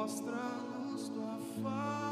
Mostra-nos tua face,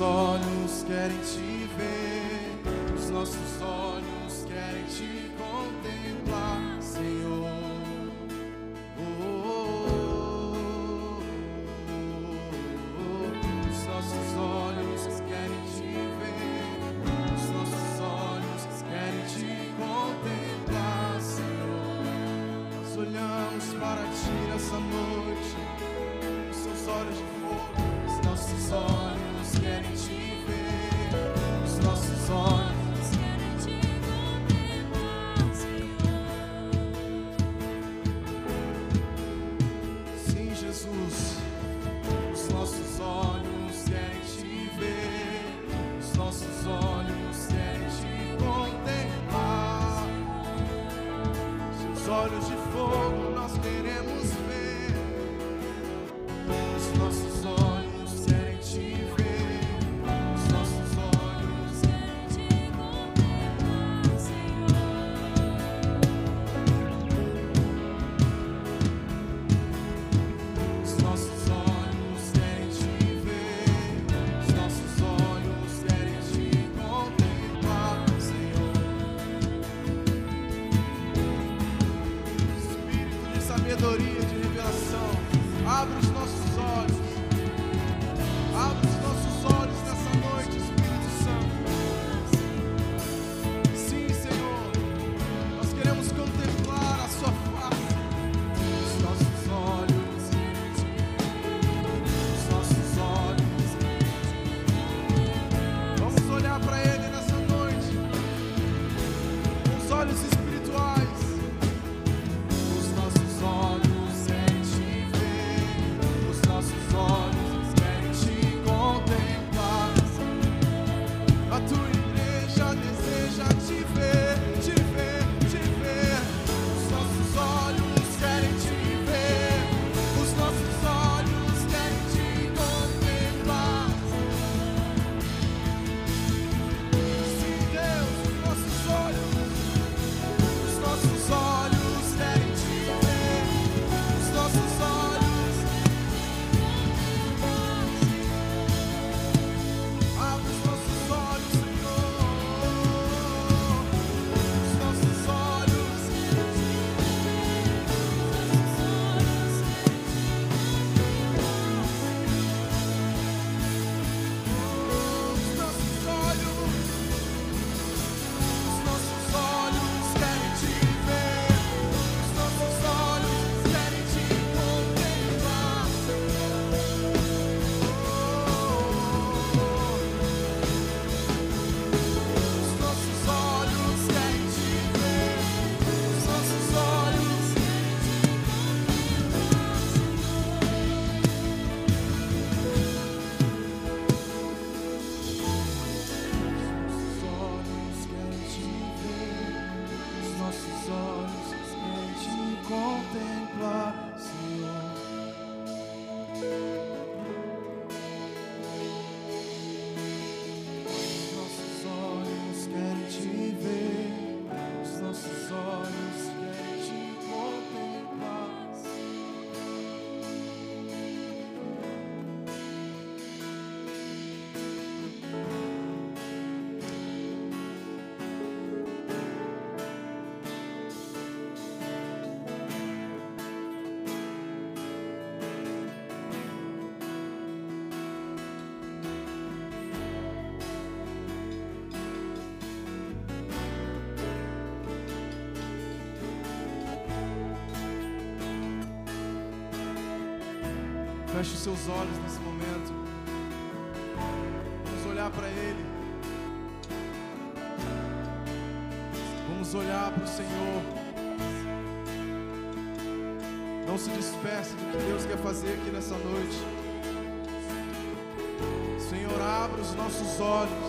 olhos querem Feche os seus olhos nesse momento. Vamos olhar para Ele. Vamos olhar para o Senhor. Não se disperse do que Deus quer fazer aqui nessa noite. Senhor, abra os nossos olhos.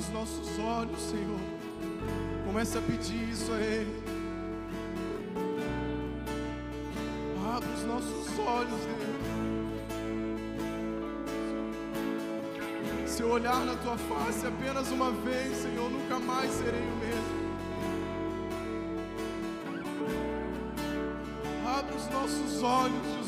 os nossos olhos, Senhor. Comece a pedir isso a Ele. Abra os nossos olhos, Deus. Se eu olhar na tua face apenas uma vez, Senhor, nunca mais serei o mesmo. Abra os nossos olhos,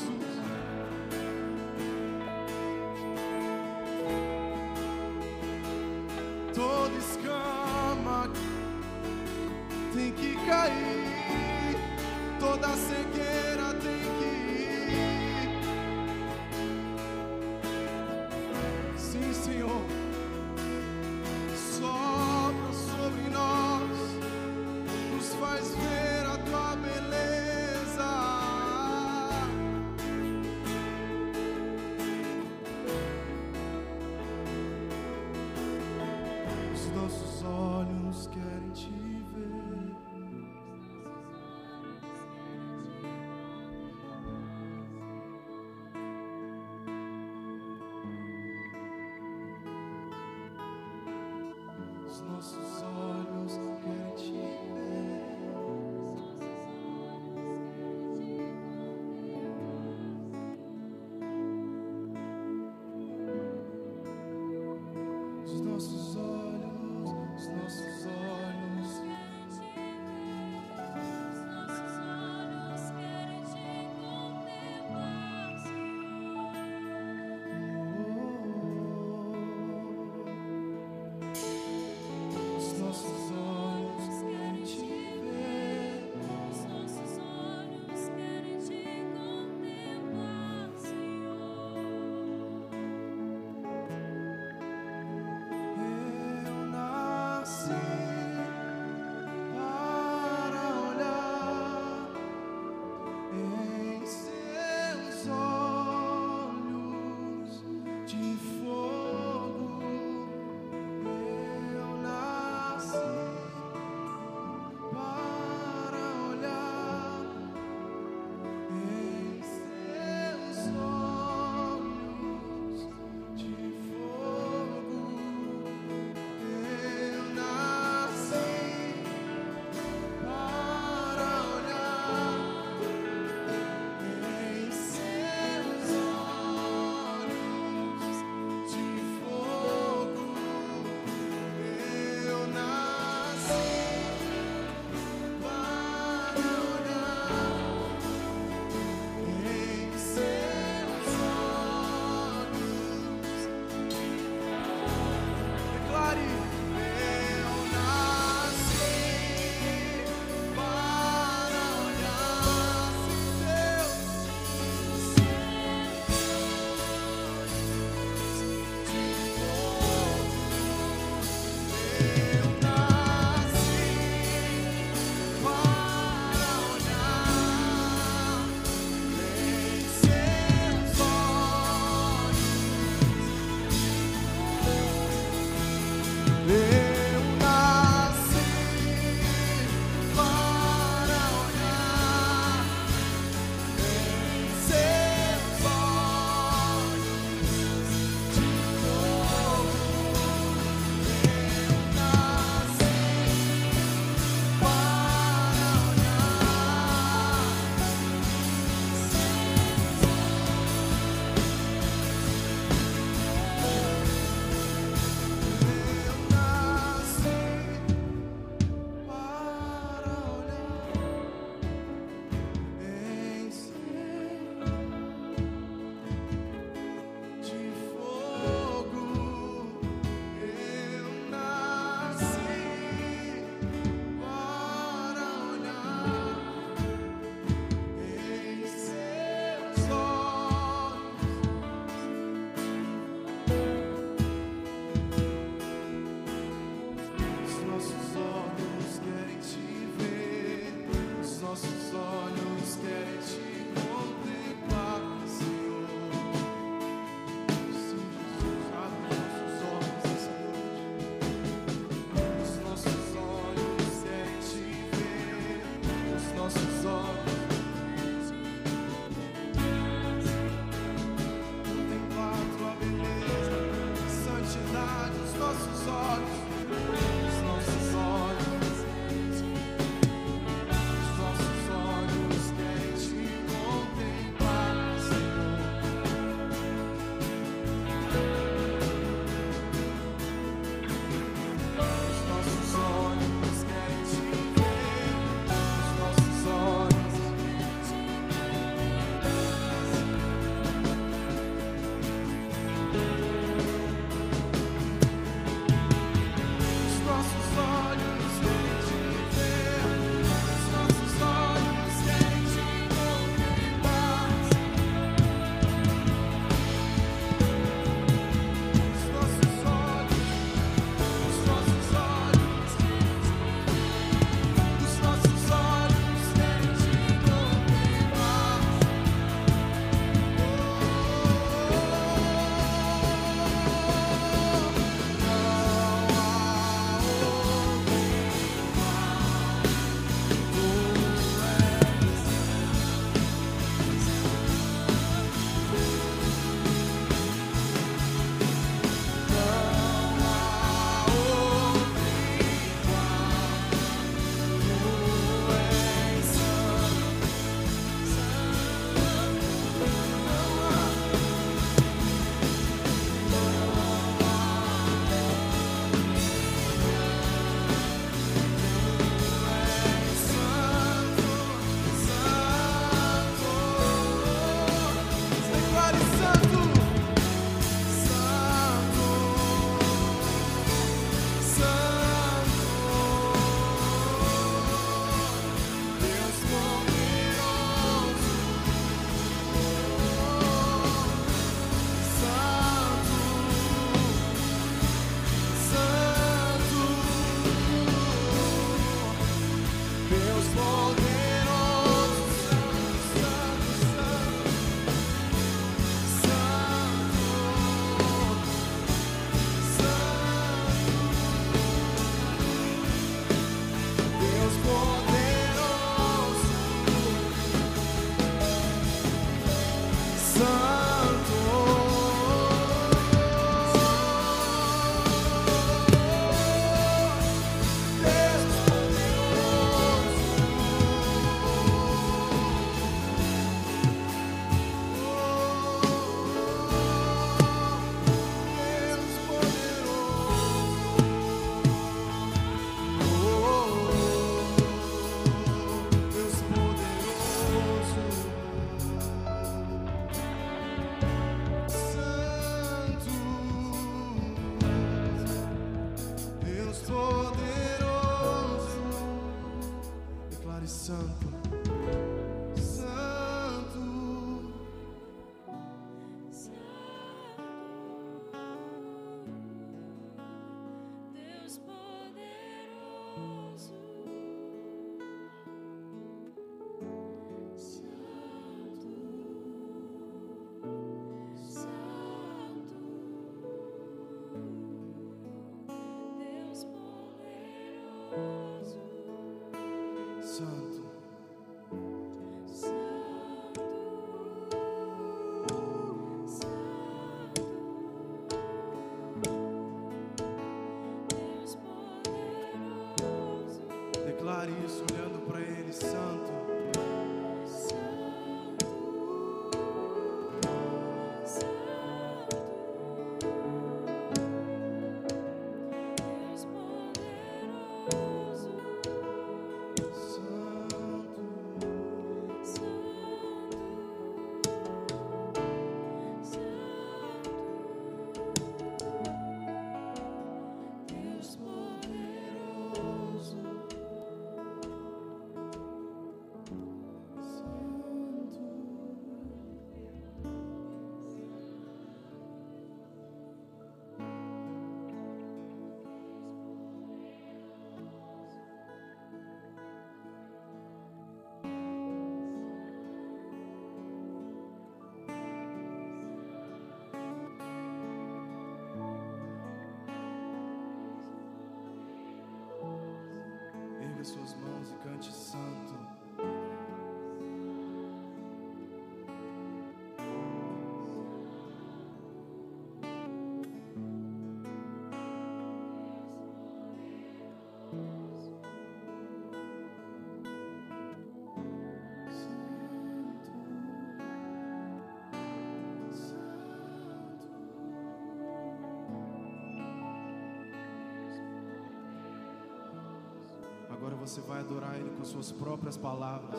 você vai adorar Ele com suas próprias palavras.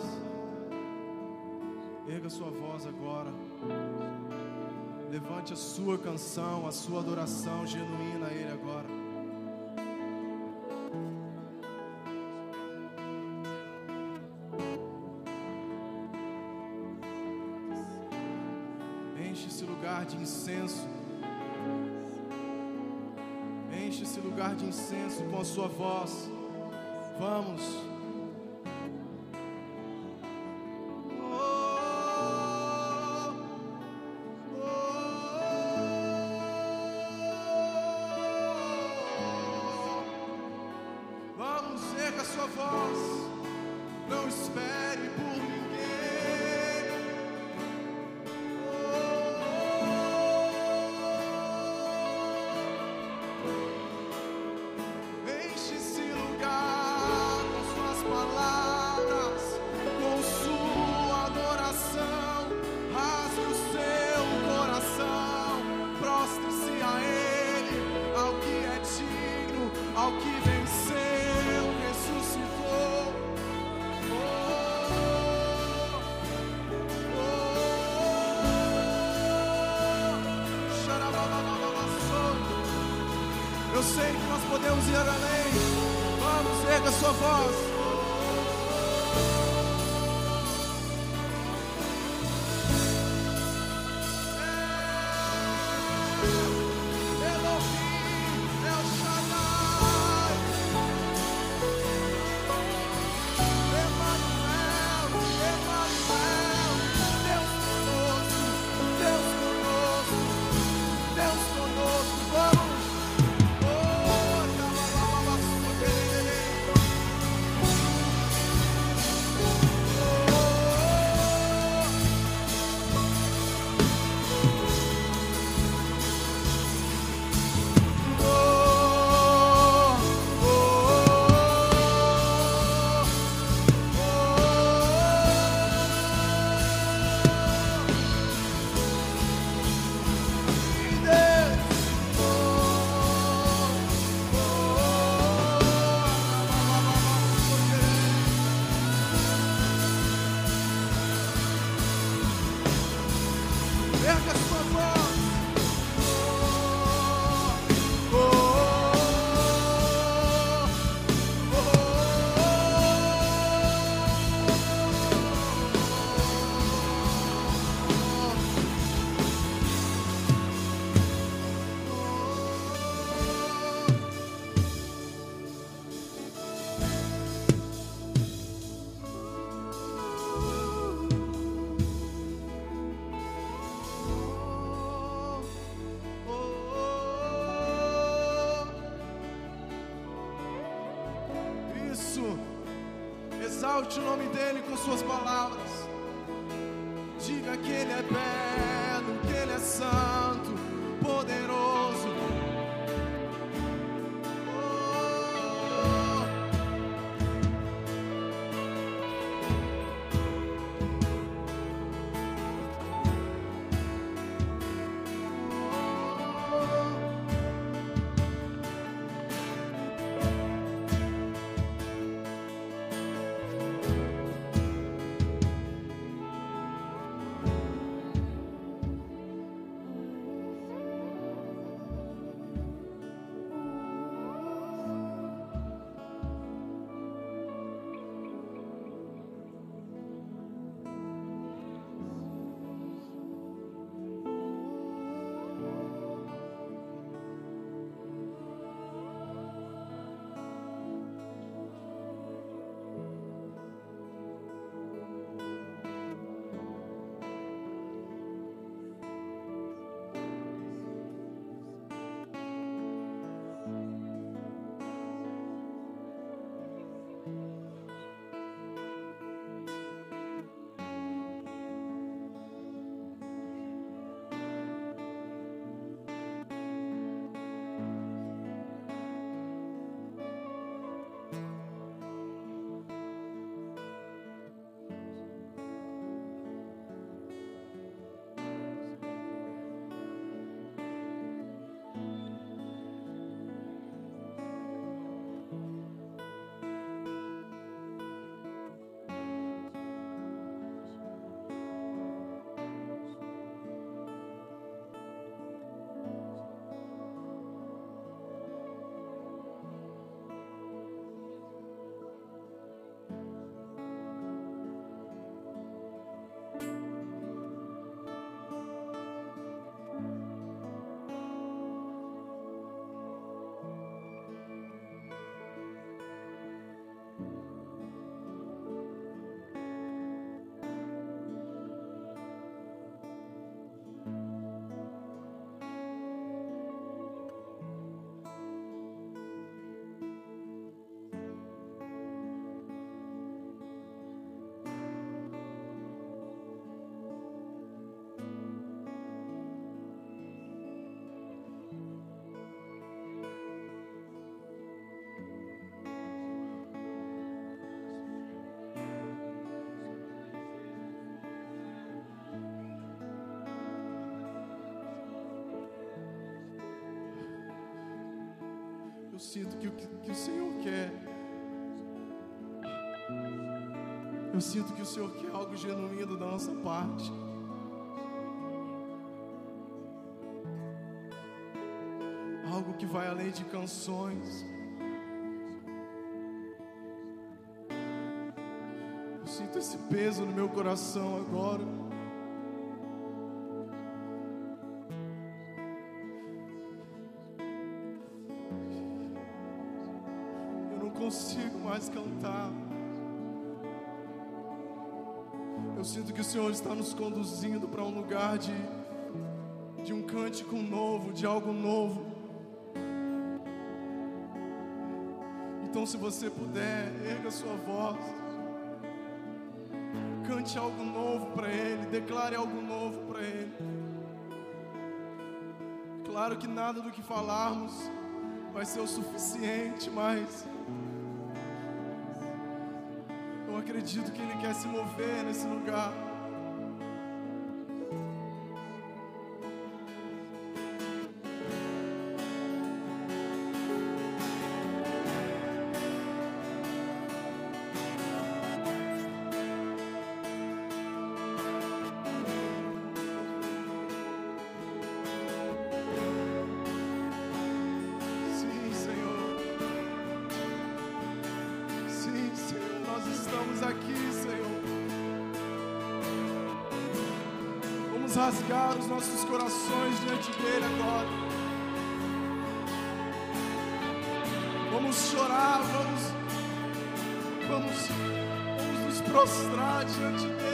Erga sua voz agora. Levante a sua canção, a sua adoração genuína a Ele agora. Enche esse lugar de incenso. Enche esse lugar de incenso com a sua voz louvamos. Vamos ser com a sua voz. Não espere. Exalte o nome dele com suas palavras. Sinto que o que, que o Senhor quer. Eu sinto que o Senhor quer algo genuíno da nossa parte. Algo que vai além de canções. Eu sinto esse peso no meu coração agora. Consigo mais cantar. Eu sinto que o Senhor está nos conduzindo para um lugar de, de um cântico novo, de algo novo. Então, se você puder, erga sua voz. Cante algo novo para Ele, declare algo novo para Ele. Claro que nada do que falarmos vai ser o suficiente, mas acredito que Ele quer se mover nesse lugar. Vamos chorar, vamos, vamos, vamos nos prostrar diante dele.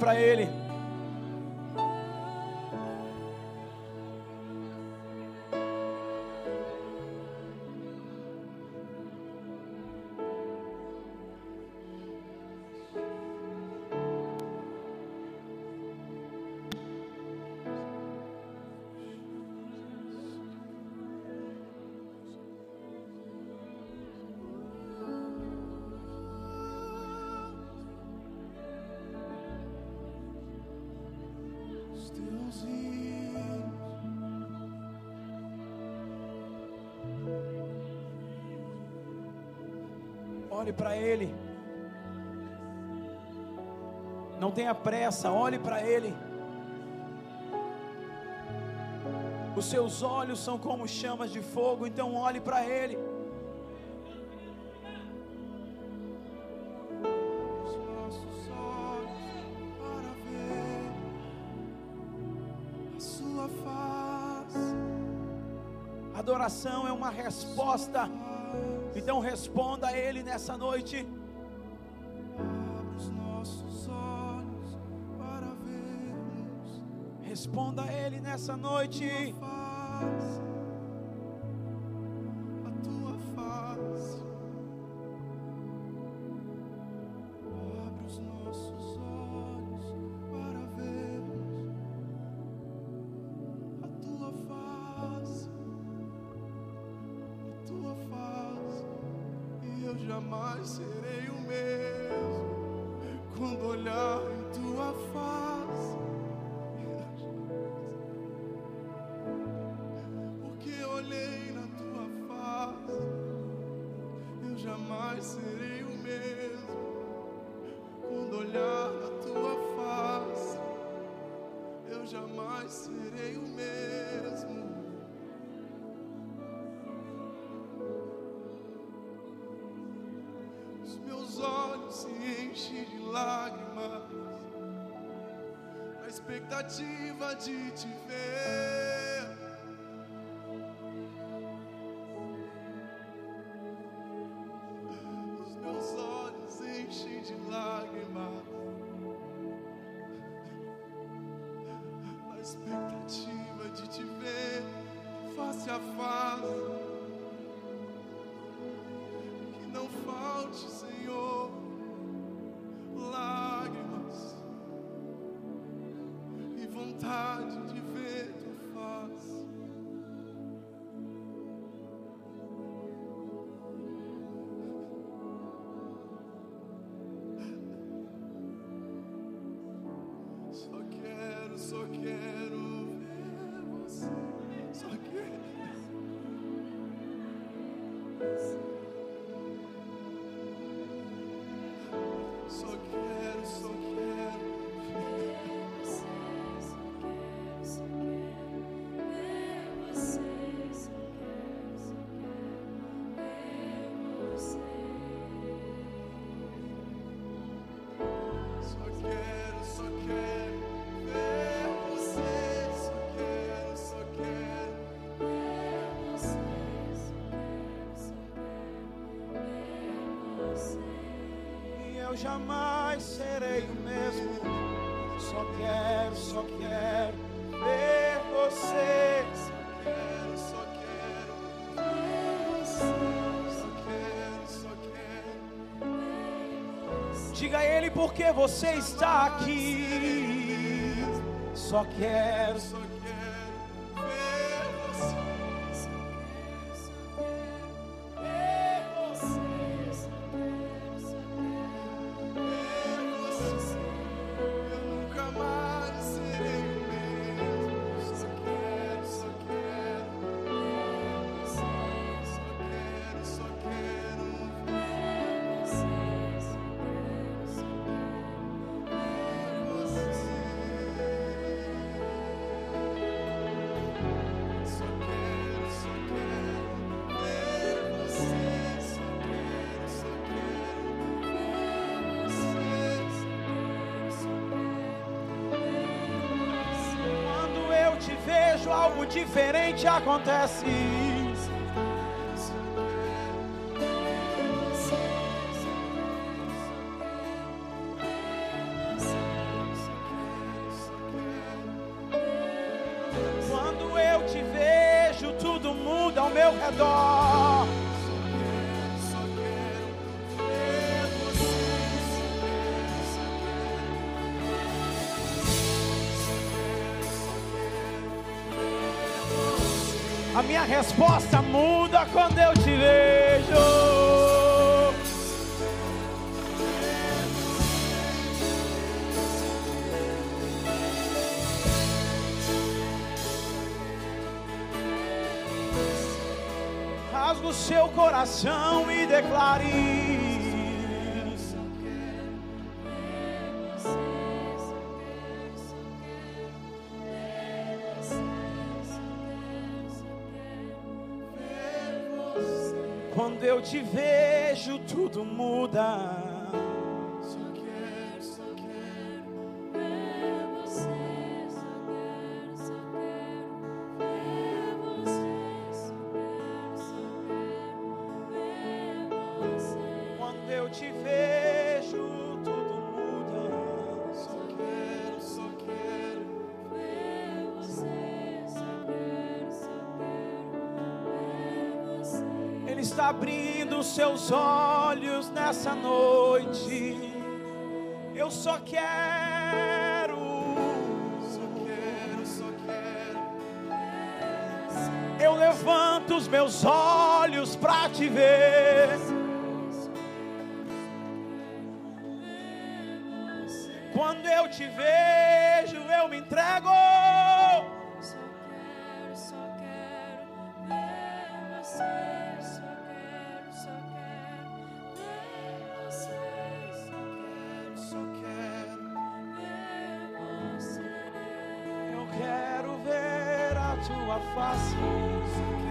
para Ele. tenha pressa, olhe para Ele. Os seus olhos são como chamas de fogo, então olhe para Ele. Adoração é uma resposta, então responda a Ele nessa noite. Responda a Ele nessa noite. jamais serei o mesmo. Só quero, só quero ver você. Só quero, só quero ver você. Só quero, só quero ver. Diga a Ele porque você está aqui. Só quero, só quero. acontece. Quando eu te vejo, tudo muda. os seus olhos nessa noite. Eu só quero, só quero, só quero. Eu levanto os meus olhos para te ver. tua face.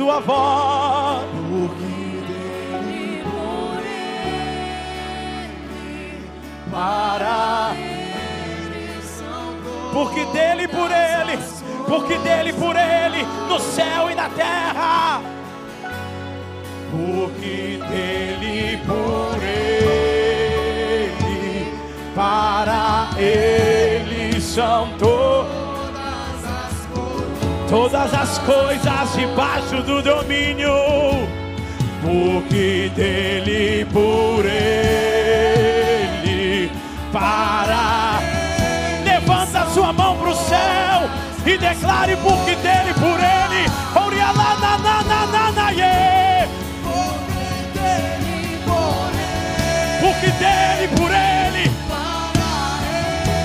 Sua voz. As coisas debaixo do domínio. Porque dele por ele, para Levanta sua mão para o céu e declare porque dele por ele. Porque dele por ele.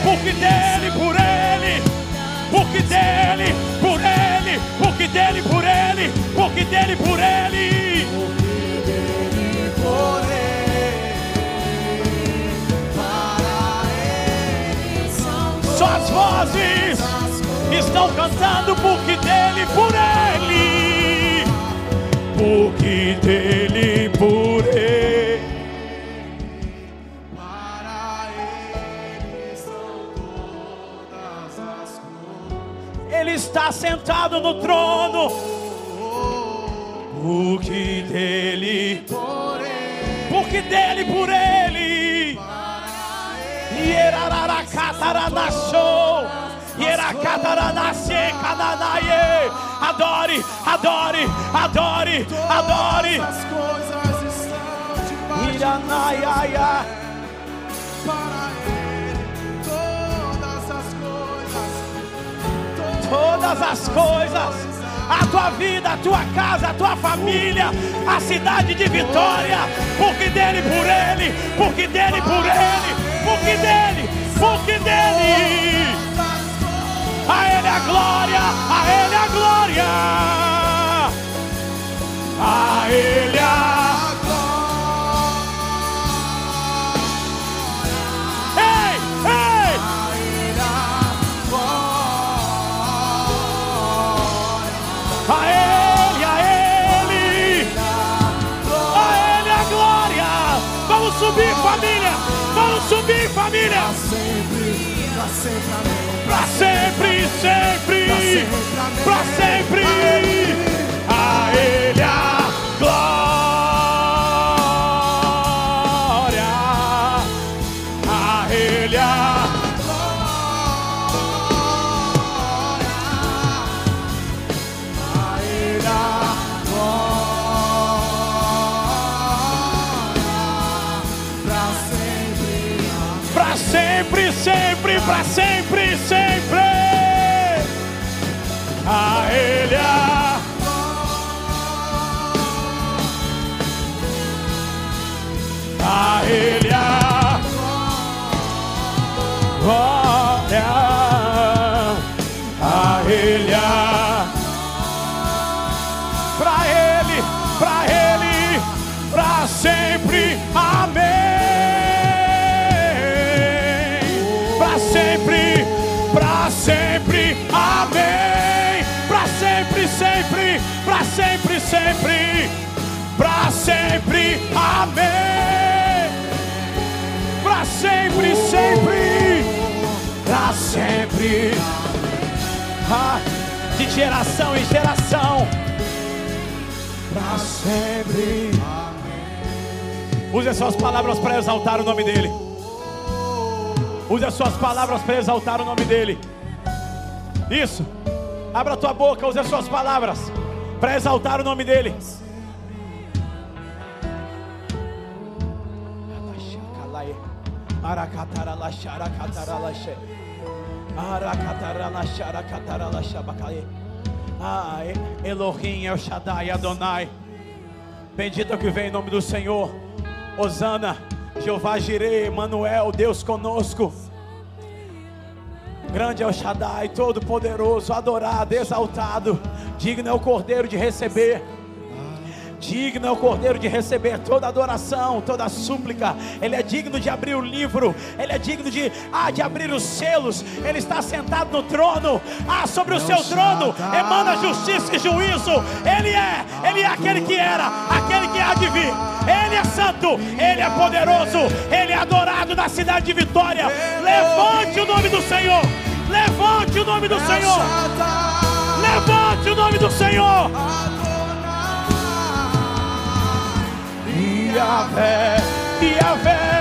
Porque dele por ele. Porque dele por ele. Dele por ele. Só as vozes estão cantando porque dele por ele. Porque dele por. Ele está sentado no trono. Cananaie. Adore, adore, adore, adore. Estão debaixo Iranaiaia. para ele. Todas as coisas. todas as coisas. A tua vida, a tua casa, a tua família, a cidade de Vitória, porque dele por ele, porque dele por ele, porque dele, dele. A ele a glória, a ele a glória. A ele a Ei, ei! A Ele, a Ele, a Ele a glória. Vamos subir, família. Vamos subir, família. Sempre, pra sempre, amém. Pra sempre, sempre, pra sempre. A Ele a pra sempre, sempre. A Ele a A Ele a glória. A Ele a sempre. Pra sempre. Amém. Pra sempre, sempre. Pra sempre. Ah, de geração em geração. Pra sempre. Use as suas palavras para exaltar o nome dele. Use as suas palavras para exaltar o nome dele. Isso. Abra a tua boca, use as suas palavras para exaltar o nome dele. Ah, Elohim, El Shaddai, Adonai. Bendito é que vem em nome do Senhor. Osana, Jeová Jireh, Manuel, Deus conosco. Grande é o Shaddai, todo poderoso, adorado, exaltado. Digno é o Cordeiro de receber. Digno é o Cordeiro de receber toda adoração, toda súplica. Ele é digno de abrir o livro. Ele é digno de, ah, de abrir os selos. Ele está sentado no trono. Ah, sobre o seu trono emana justiça e juízo. Ele é, ele é aquele que era, aquele que há de vir. Ele é santo, ele é poderoso, ele é adorado na cidade de Vitória. Levante o nome do Senhor. Levante o nome do Senhor. Levante o nome do Senhor. Yahvé, Yahvé,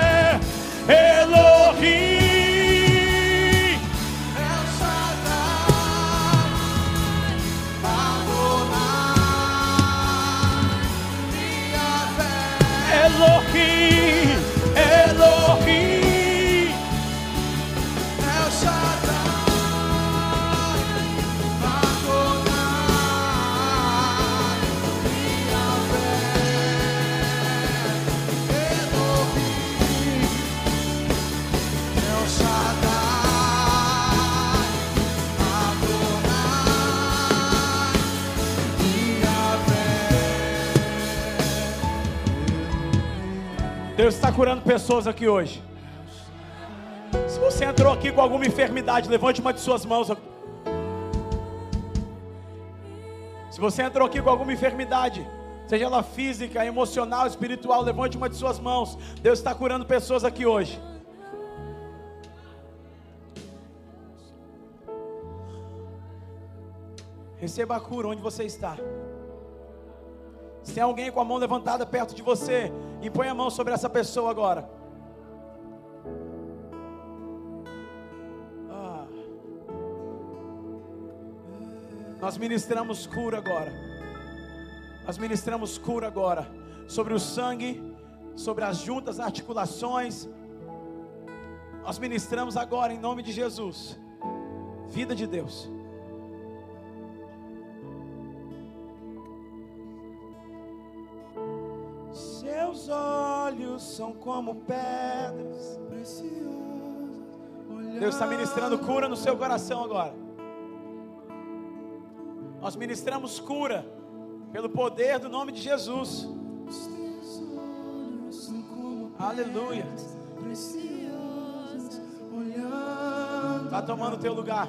Deus está curando pessoas aqui hoje. Se você entrou aqui com alguma enfermidade, levante uma de suas mãos. Se você entrou aqui com alguma enfermidade, seja ela física, emocional, espiritual, levante uma de suas mãos. Deus está curando pessoas aqui hoje. Receba a cura onde você está. Se tem alguém com a mão levantada perto de você, impõe a mão sobre essa pessoa agora. Ah. Nós ministramos cura agora. Nós ministramos cura agora sobre o sangue, sobre as juntas, articulações. Nós ministramos agora em nome de Jesus. Vida de Deus. Seus olhos são como pedras. Deus está ministrando cura no seu coração agora. Nós ministramos cura pelo poder do nome de Jesus. Aleluia. Está tomando o teu lugar.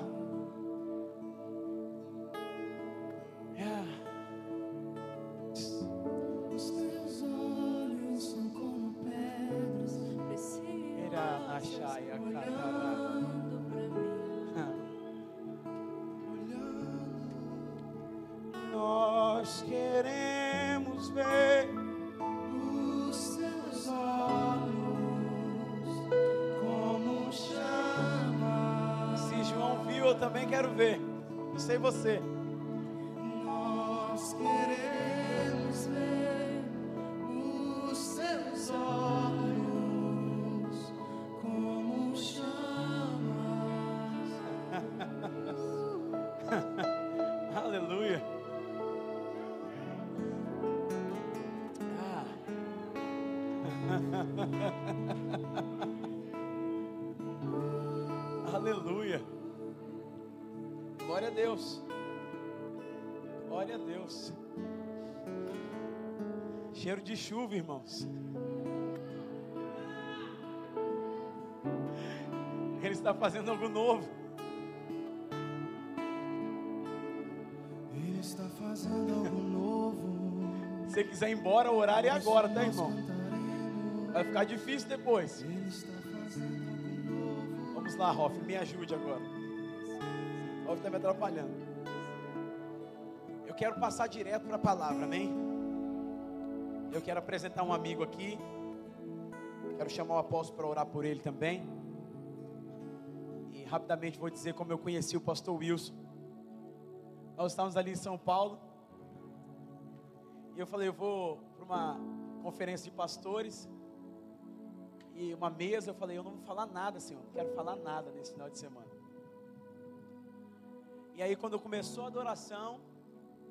Nós queremos ver os seus olhos como chama. Se João viu, eu também quero ver. Não sei você. Nós queremos ver os seus olhos Aleluia. Glória a Deus. Glória a Deus. Cheiro de chuva, irmãos. Ele está fazendo algo novo. Ele está fazendo algo novo. Se você quiser ir embora, o horário é agora, tá, irmão? Vai ficar difícil depois. Vamos lá, Hoff, me ajude agora. Hoff está me atrapalhando. Eu quero passar direto para a palavra, amém? Eu quero apresentar um amigo aqui. Quero chamar o apóstolo para orar por ele também. E rapidamente vou dizer como eu conheci o pastor Wilson. Nós estávamos ali em São Paulo. E eu falei, eu vou para uma conferência de pastores. E uma mesa, eu falei, eu não vou falar nada, Senhor. Não quero falar nada nesse final de semana. E aí, quando começou a adoração,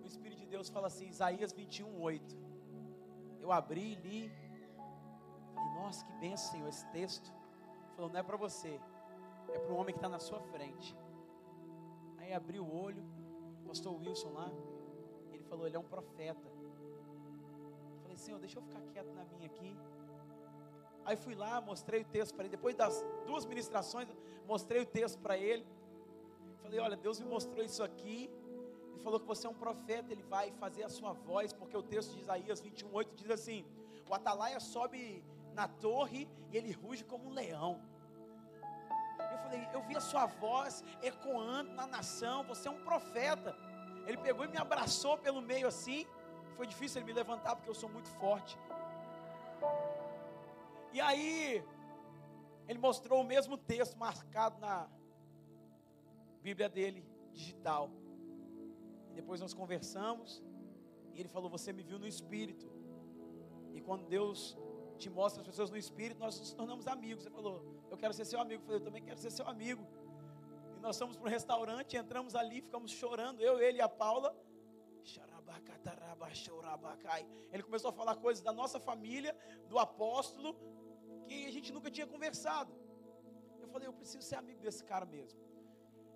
o Espírito de Deus fala assim, Isaías 21, 8. Eu abri e li. Falei, nossa, que benção, Senhor, esse texto. Ele falou, não é para você, é para o homem que está na sua frente. Aí abri o olho, pastor Wilson lá, falou, ele é um profeta. Eu falei, Senhor, deixa eu ficar quieto na minha aqui. Aí fui lá, mostrei o texto para ele. Depois das duas ministrações, mostrei o texto para ele. Falei, olha, Deus me mostrou isso aqui. Ele falou que você é um profeta, ele vai fazer a sua voz, porque o texto de Isaías 21:8 diz assim: O atalaia sobe na torre e ele ruge como um leão. Eu falei, eu vi a sua voz ecoando na nação, você é um profeta. Ele pegou e me abraçou pelo meio assim. Foi difícil ele me levantar porque eu sou muito forte. E aí, ele mostrou o mesmo texto marcado na Bíblia dele, digital. E depois nós conversamos. E ele falou: Você me viu no espírito. E quando Deus te mostra as pessoas no espírito, nós nos tornamos amigos. Ele falou: Eu quero ser seu amigo. Eu falei: Eu também quero ser seu amigo. E nós fomos para um restaurante, entramos ali, ficamos chorando, eu, ele e a Paula. Ele começou a falar coisas da nossa família, do apóstolo, que a gente nunca tinha conversado. Eu falei: Eu preciso ser amigo desse cara mesmo.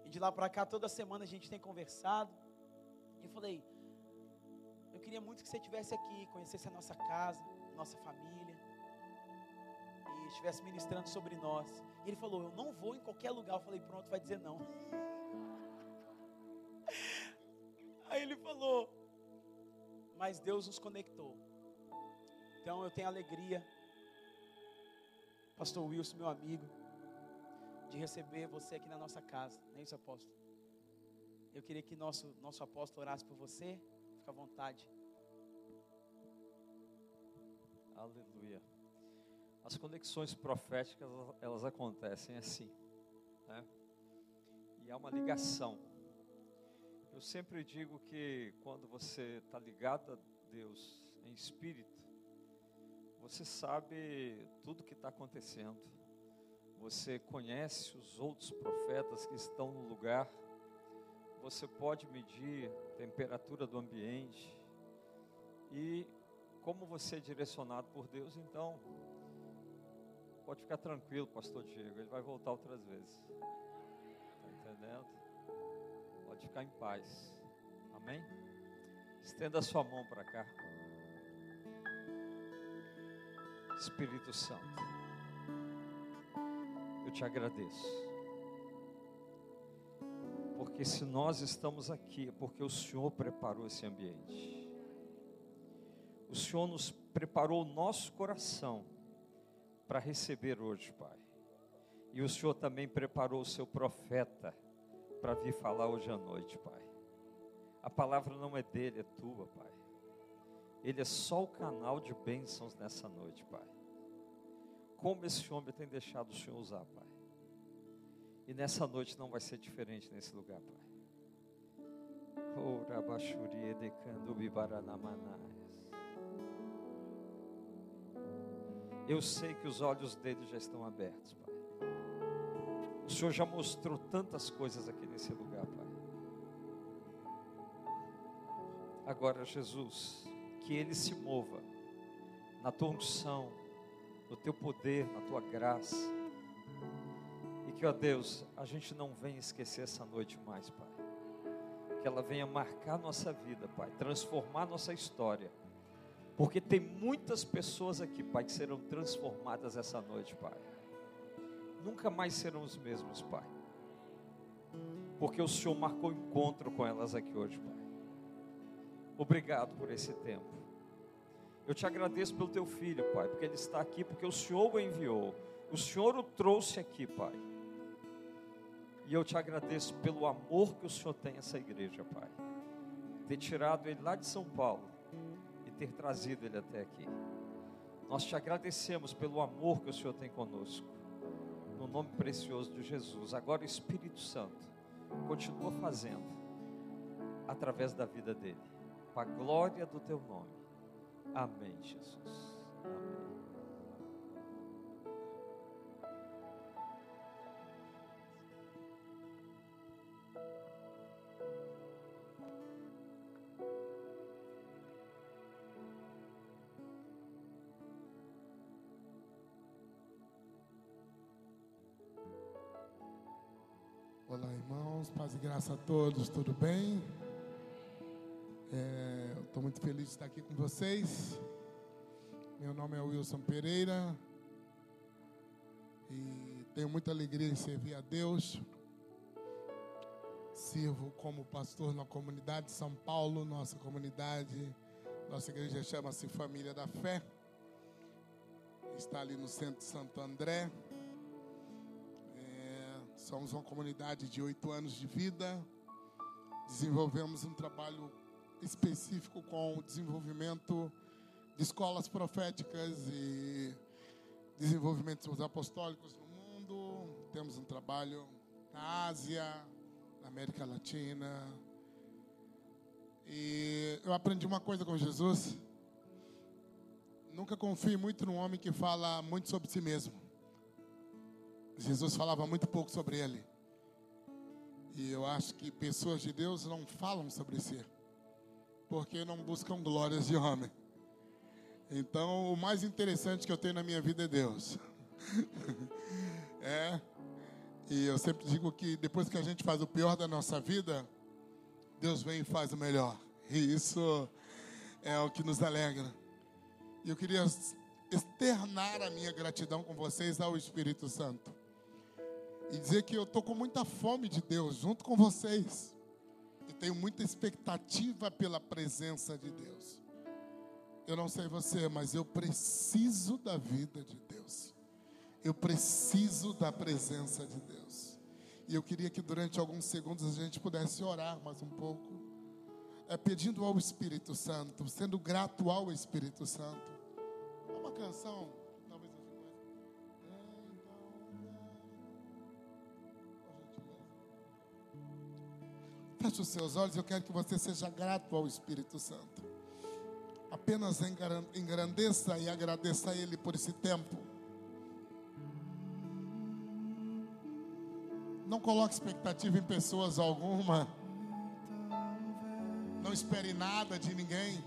E de lá para cá, toda semana a gente tem conversado. E eu falei: Eu queria muito que você estivesse aqui, conhecesse a nossa casa, nossa família. E estivesse ministrando sobre nós. E ele falou: Eu não vou em qualquer lugar. Eu falei: Pronto, vai dizer não. Aí ele falou: Mas Deus nos conectou. Então eu tenho alegria, Pastor Wilson, meu amigo, de receber você aqui na nossa casa. Não é isso, apóstolo? Eu queria que nosso, nosso apóstolo orasse por você. Fica à vontade. Aleluia. As conexões proféticas, elas acontecem assim, né? E há uma ligação. Eu sempre digo que quando você está ligado a Deus em espírito, você sabe tudo que está acontecendo. Você conhece os outros profetas que estão no lugar. Você pode medir a temperatura do ambiente. E como você é direcionado por Deus, então pode ficar tranquilo, pastor Diego, ele vai voltar outras vezes. Está entendendo? Pode ficar em paz. Amém? Estenda a sua mão para cá. Espírito Santo, eu te agradeço. Porque se nós estamos aqui, é porque o Senhor preparou esse ambiente. O Senhor nos preparou o nosso coração para receber hoje, Pai. E o Senhor também preparou o seu profeta para vir falar hoje à noite, Pai. A palavra não é dele, é tua, Pai. Ele é só o canal de bênçãos nessa noite, Pai. Como esse homem tem deixado o Senhor usar, Pai. E nessa noite não vai ser diferente nesse lugar, Pai. Eu sei que os olhos dele já estão abertos, Pai. O Senhor já mostrou tantas coisas aqui nesse lugar, Pai. Agora, Jesus, que Ele se mova na tua unção, no teu poder, na tua graça. E que, ó Deus, a gente não venha esquecer essa noite mais, Pai. Que ela venha marcar nossa vida, Pai, transformar nossa história. Porque tem muitas pessoas aqui, Pai, que serão transformadas essa noite, Pai. Nunca mais serão os mesmos, Pai. Porque o Senhor marcou encontro com elas aqui hoje, Pai. Obrigado por esse tempo. Eu te agradeço pelo teu filho, Pai, porque ele está aqui, porque o Senhor o enviou. O Senhor o trouxe aqui, Pai. E eu te agradeço pelo amor que o Senhor tem a essa igreja, Pai. Ter tirado ele lá de São Paulo e ter trazido ele até aqui. Nós te agradecemos pelo amor que o Senhor tem conosco. No nome precioso de Jesus. Agora o Espírito Santo continua fazendo através da vida dele para a glória do teu nome. Amém, Jesus. Amém. Olá, irmãos, paz e graça a todos, tudo bem? É, Estou muito feliz de estar aqui com vocês. Meu nome é Wilson Pereira e tenho muita alegria em servir a Deus. Sirvo como pastor na comunidade de São Paulo, nossa comunidade, nossa igreja chama-se Família da Fé. Está ali no centro de Santo André. É, somos uma comunidade de oito anos de vida. Desenvolvemos um trabalho específico com o desenvolvimento de escolas proféticas e desenvolvimentos apostólicos no mundo. Temos um trabalho na Ásia, na América Latina. E eu aprendi uma coisa com Jesus. Nunca confie muito num homem que fala muito sobre si mesmo. Jesus falava muito pouco sobre ele. E eu acho que pessoas de Deus não falam sobre si porque não buscam glórias de homem. Então, o mais interessante que eu tenho na minha vida é Deus. é. E eu sempre digo que depois que a gente faz o pior da nossa vida, Deus vem e faz o melhor. E isso é o que nos alegra. E eu queria externar a minha gratidão com vocês ao Espírito Santo. E dizer que eu estou com muita fome de Deus junto com vocês e tenho muita expectativa pela presença de Deus. Eu não sei você, mas eu preciso da vida de Deus. Eu preciso da presença de Deus. E eu queria que durante alguns segundos a gente pudesse orar mais um pouco, é, pedindo ao Espírito Santo, sendo grato ao Espírito Santo. Uma canção, Feche os seus olhos, eu quero que você seja grato ao Espírito Santo. Apenas engran- engrandeça e agradeça a Ele por esse tempo. Não coloque expectativa em pessoas alguma. Não espere nada de ninguém.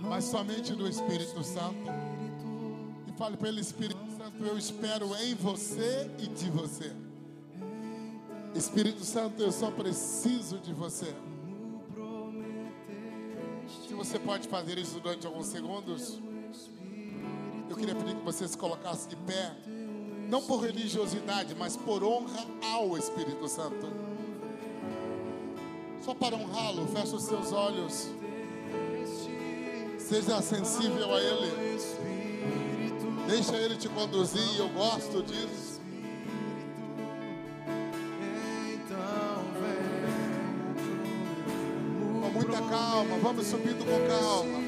Mas somente do Espírito Santo. E fale para ele, Espírito Santo, eu espero em você e de você. Espírito Santo, eu só preciso de você. Se você pode fazer isso durante alguns segundos, eu queria pedir que você se colocasse de pé, não por religiosidade, mas por honra ao Espírito Santo. Só para honrá-lo, feche os seus olhos. Seja sensível a Ele. Deixa Ele te conduzir, eu gosto disso. Vamos subindo com calma.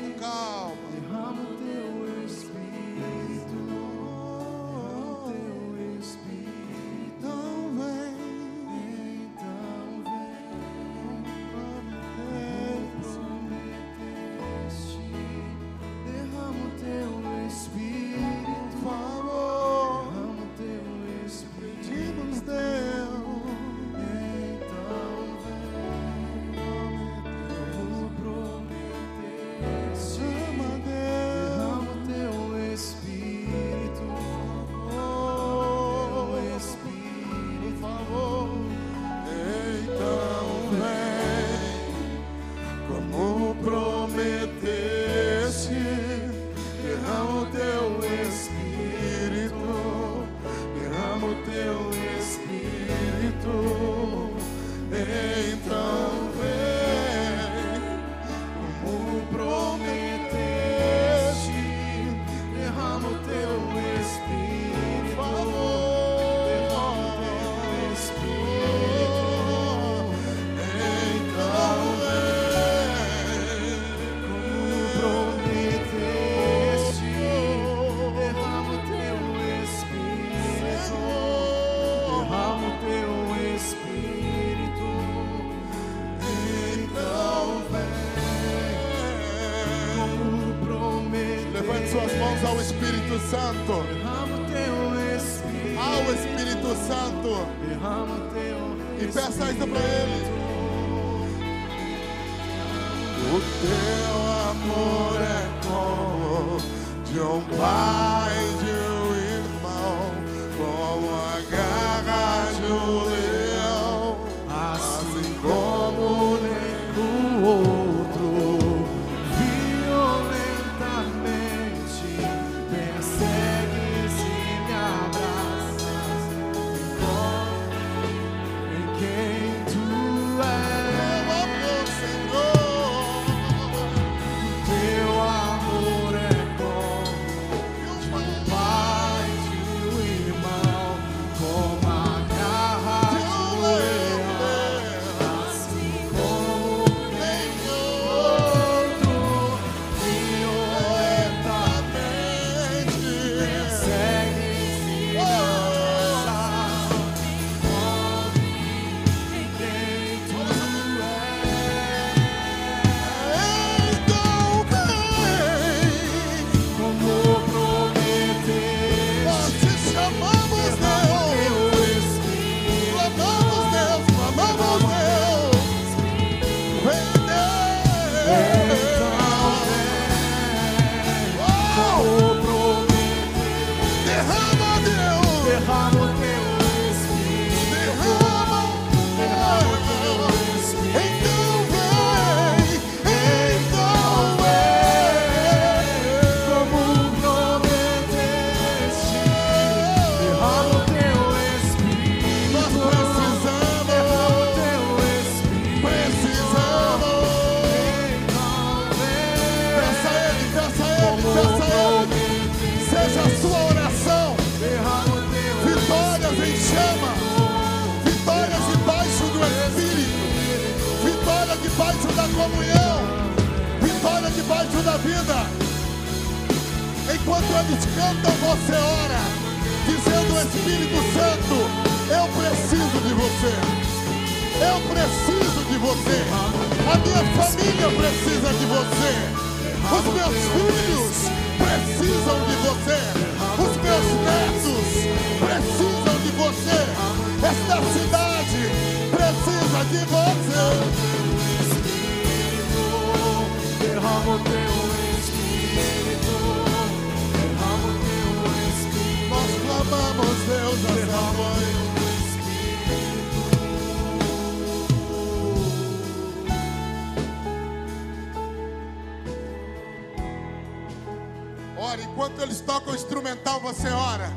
você ora.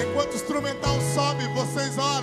Enquanto o instrumental sobe, vocês oram.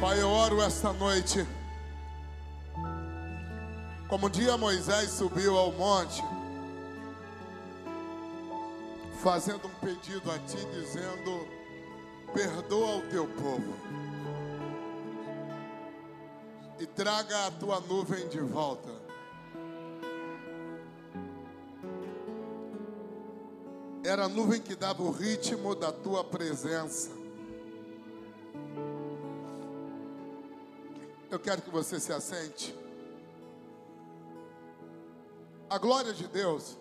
Pai, eu oro esta noite. Como um dia Moisés subiu ao monte, fazendo um pedido a ti, dizendo: Perdoa o teu povo e traga a tua nuvem de volta. Era a nuvem que dava o ritmo da tua presença. Eu quero que você se assente. A glória de Deus,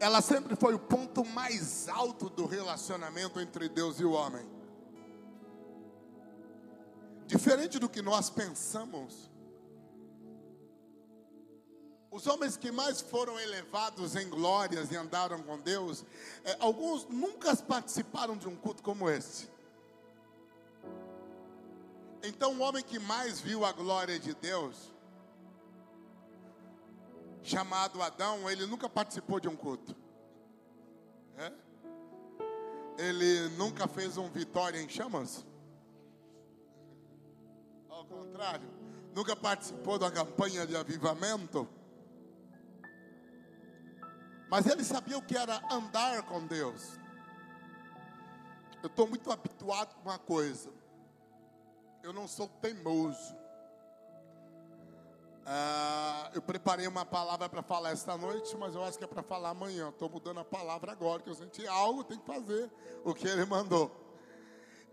ela sempre foi o ponto mais alto do relacionamento entre Deus e o homem. Diferente do que nós pensamos, os homens que mais foram elevados em glórias e andaram com Deus, é, alguns nunca participaram de um culto como esse. Então, o homem que mais viu a glória de Deus, chamado Adão, ele nunca participou de um culto. É? Ele nunca fez um vitória em chamas. Ao contrário, nunca participou da campanha de avivamento. Mas ele sabia o que era andar com Deus. Eu estou muito habituado com uma coisa. Eu não sou teimoso. Ah, eu preparei uma palavra para falar esta noite, mas eu acho que é para falar amanhã. Estou mudando a palavra agora, que eu senti algo, tem que fazer o que ele mandou.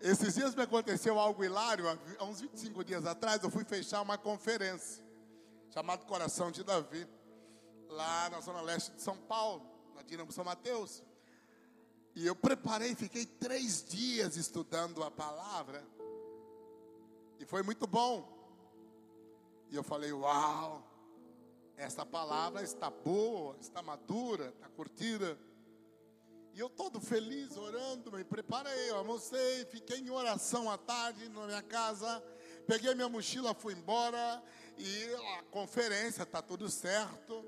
Esses dias me aconteceu algo hilário. Há uns 25 dias atrás, eu fui fechar uma conferência chamada Coração de Davi, lá na zona leste de São Paulo, na Dinamo São Mateus. E eu preparei, fiquei três dias estudando a palavra. E foi muito bom. E eu falei, uau, essa palavra está boa, está madura, está curtida. E eu todo feliz, orando, me preparei, eu almocei, fiquei em oração à tarde na minha casa, peguei minha mochila, fui embora, e a conferência, está tudo certo.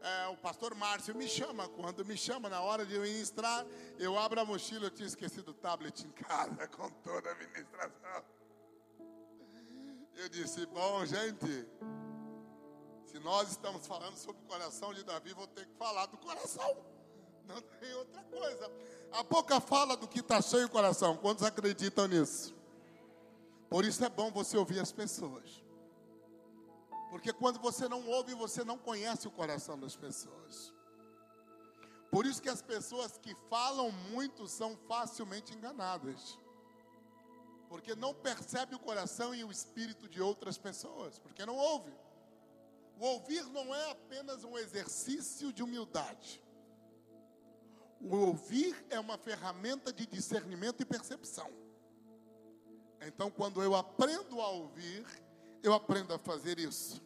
É, o pastor Márcio me chama, quando me chama na hora de ministrar, eu abro a mochila, eu tinha esquecido o tablet em casa com toda a ministração. Eu disse, bom, gente, se nós estamos falando sobre o coração de Davi, vou ter que falar do coração. Não tem outra coisa. A boca fala do que está cheio o coração. Quantos acreditam nisso? Por isso é bom você ouvir as pessoas. Porque quando você não ouve, você não conhece o coração das pessoas. Por isso que as pessoas que falam muito são facilmente enganadas porque não percebe o coração e o espírito de outras pessoas, porque não ouve. O ouvir não é apenas um exercício de humildade. O ouvir é uma ferramenta de discernimento e percepção. Então, quando eu aprendo a ouvir, eu aprendo a fazer isso.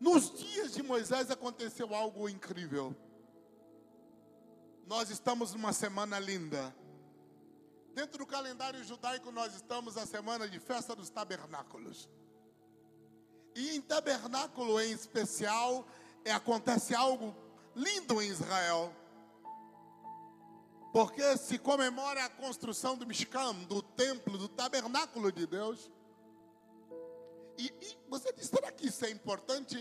Nos dias de Moisés aconteceu algo incrível. Nós estamos numa semana linda. Dentro do calendário judaico, nós estamos na semana de festa dos tabernáculos. E em tabernáculo em especial, é, acontece algo lindo em Israel. Porque se comemora a construção do Mishkan, do templo, do tabernáculo de Deus. E, e você diz, será que isso é importante?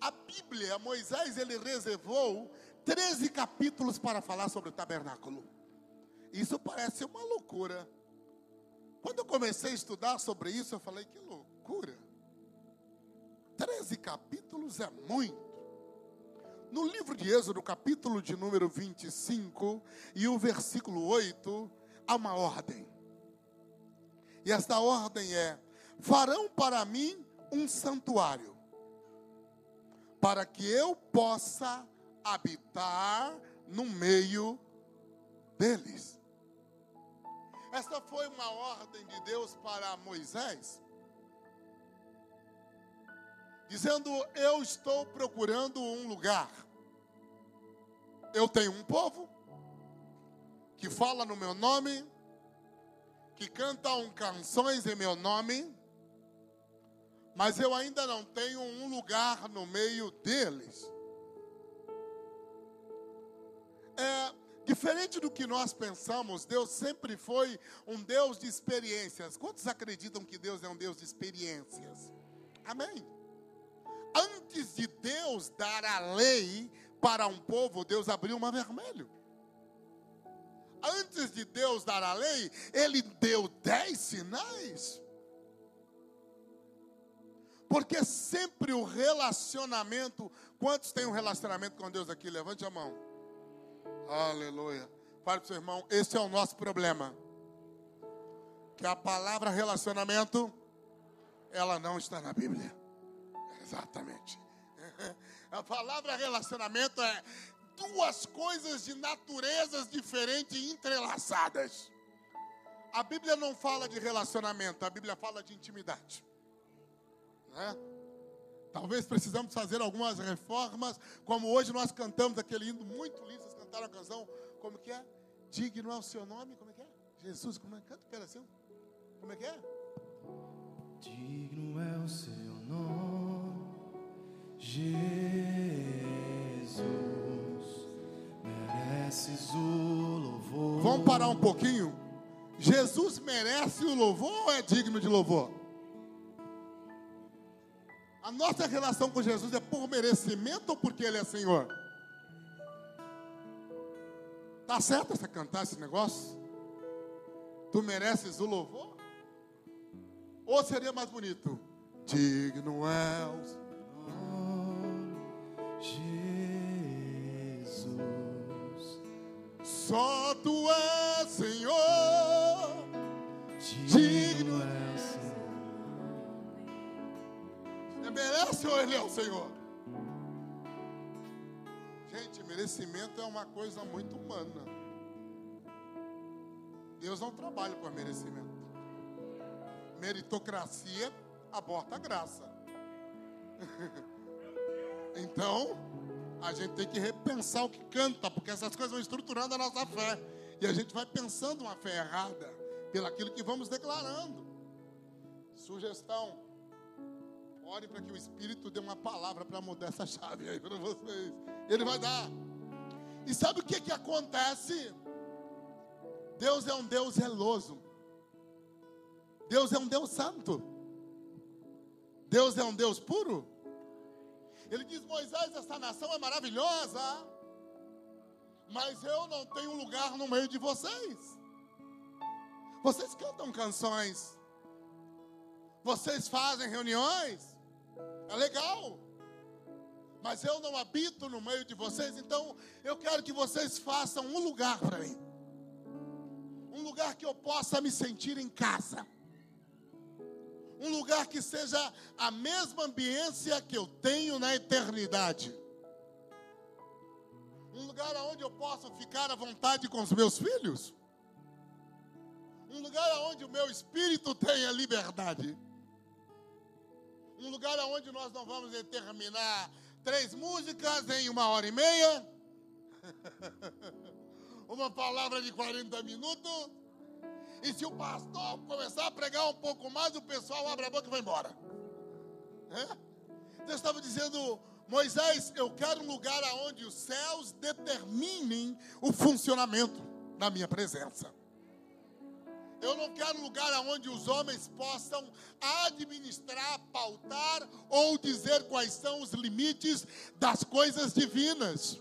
A Bíblia, Moisés, ele reservou 13 capítulos para falar sobre o tabernáculo. Isso parece uma loucura. Quando eu comecei a estudar sobre isso, eu falei: que loucura. Treze capítulos é muito. No livro de Êxodo, capítulo de número 25 e o versículo 8, há uma ordem. E esta ordem é: farão para mim um santuário, para que eu possa habitar no meio deles. Esta foi uma ordem de Deus para Moisés, dizendo: Eu estou procurando um lugar. Eu tenho um povo que fala no meu nome, que cantam canções em meu nome, mas eu ainda não tenho um lugar no meio deles. É, Diferente do que nós pensamos, Deus sempre foi um Deus de experiências. Quantos acreditam que Deus é um Deus de experiências? Amém. Antes de Deus dar a lei para um povo, Deus abriu o mar vermelho. Antes de Deus dar a lei, Ele deu dez sinais. Porque sempre o relacionamento. Quantos têm um relacionamento com Deus aqui? Levante a mão. Aleluia. Fale para o seu irmão, esse é o nosso problema. Que a palavra relacionamento, ela não está na Bíblia. Exatamente. A palavra relacionamento é duas coisas de naturezas diferentes e entrelaçadas. A Bíblia não fala de relacionamento, a Bíblia fala de intimidade. Né? Talvez precisamos fazer algumas reformas, como hoje nós cantamos aquele hino muito lindo, cantaram a canção, como que é? Digno é o seu nome, como é que é? Jesus, como é que canta um pedacinho? Como é que é? Digno é o seu nome, Jesus. Mereces o louvor. Vamos parar um pouquinho? Jesus merece o louvor ou é digno de louvor? A nossa relação com Jesus é por merecimento ou porque Ele é Senhor? Tá certo você cantar esse negócio? Tu mereces o louvor? Ou seria mais bonito? Digno é o Senhor. Jesus. Só Tu és Senhor. Digno é o Senhor. Você merece ou Ele é o Senhor? Gente, merecimento é uma coisa muito humana. Deus não trabalha por merecimento. Meritocracia aborta a graça. então, a gente tem que repensar o que canta, porque essas coisas vão estruturando a nossa fé. E a gente vai pensando uma fé errada pelaquilo que vamos declarando. Sugestão: ore para que o Espírito dê uma palavra para mudar essa chave aí para vocês. Ele vai dar. E sabe o que, que acontece? Deus é um Deus zeloso. Deus é um Deus santo. Deus é um Deus puro. Ele diz: Moisés, essa nação é maravilhosa, mas eu não tenho lugar no meio de vocês. Vocês cantam canções, vocês fazem reuniões, é legal, mas eu não habito no meio de vocês, então eu quero que vocês façam um lugar para mim, um lugar que eu possa me sentir em casa um lugar que seja a mesma ambiência que eu tenho na eternidade. Um lugar onde eu possa ficar à vontade com os meus filhos. Um lugar onde o meu espírito tenha liberdade. Um lugar onde nós não vamos determinar três músicas em uma hora e meia. uma palavra de 40 minutos e se o pastor começar a pregar um pouco mais, o pessoal abre a boca e vai embora. É? Deus estava dizendo, Moisés, eu quero um lugar onde os céus determinem o funcionamento da minha presença. Eu não quero lugar onde os homens possam administrar, pautar ou dizer quais são os limites das coisas divinas.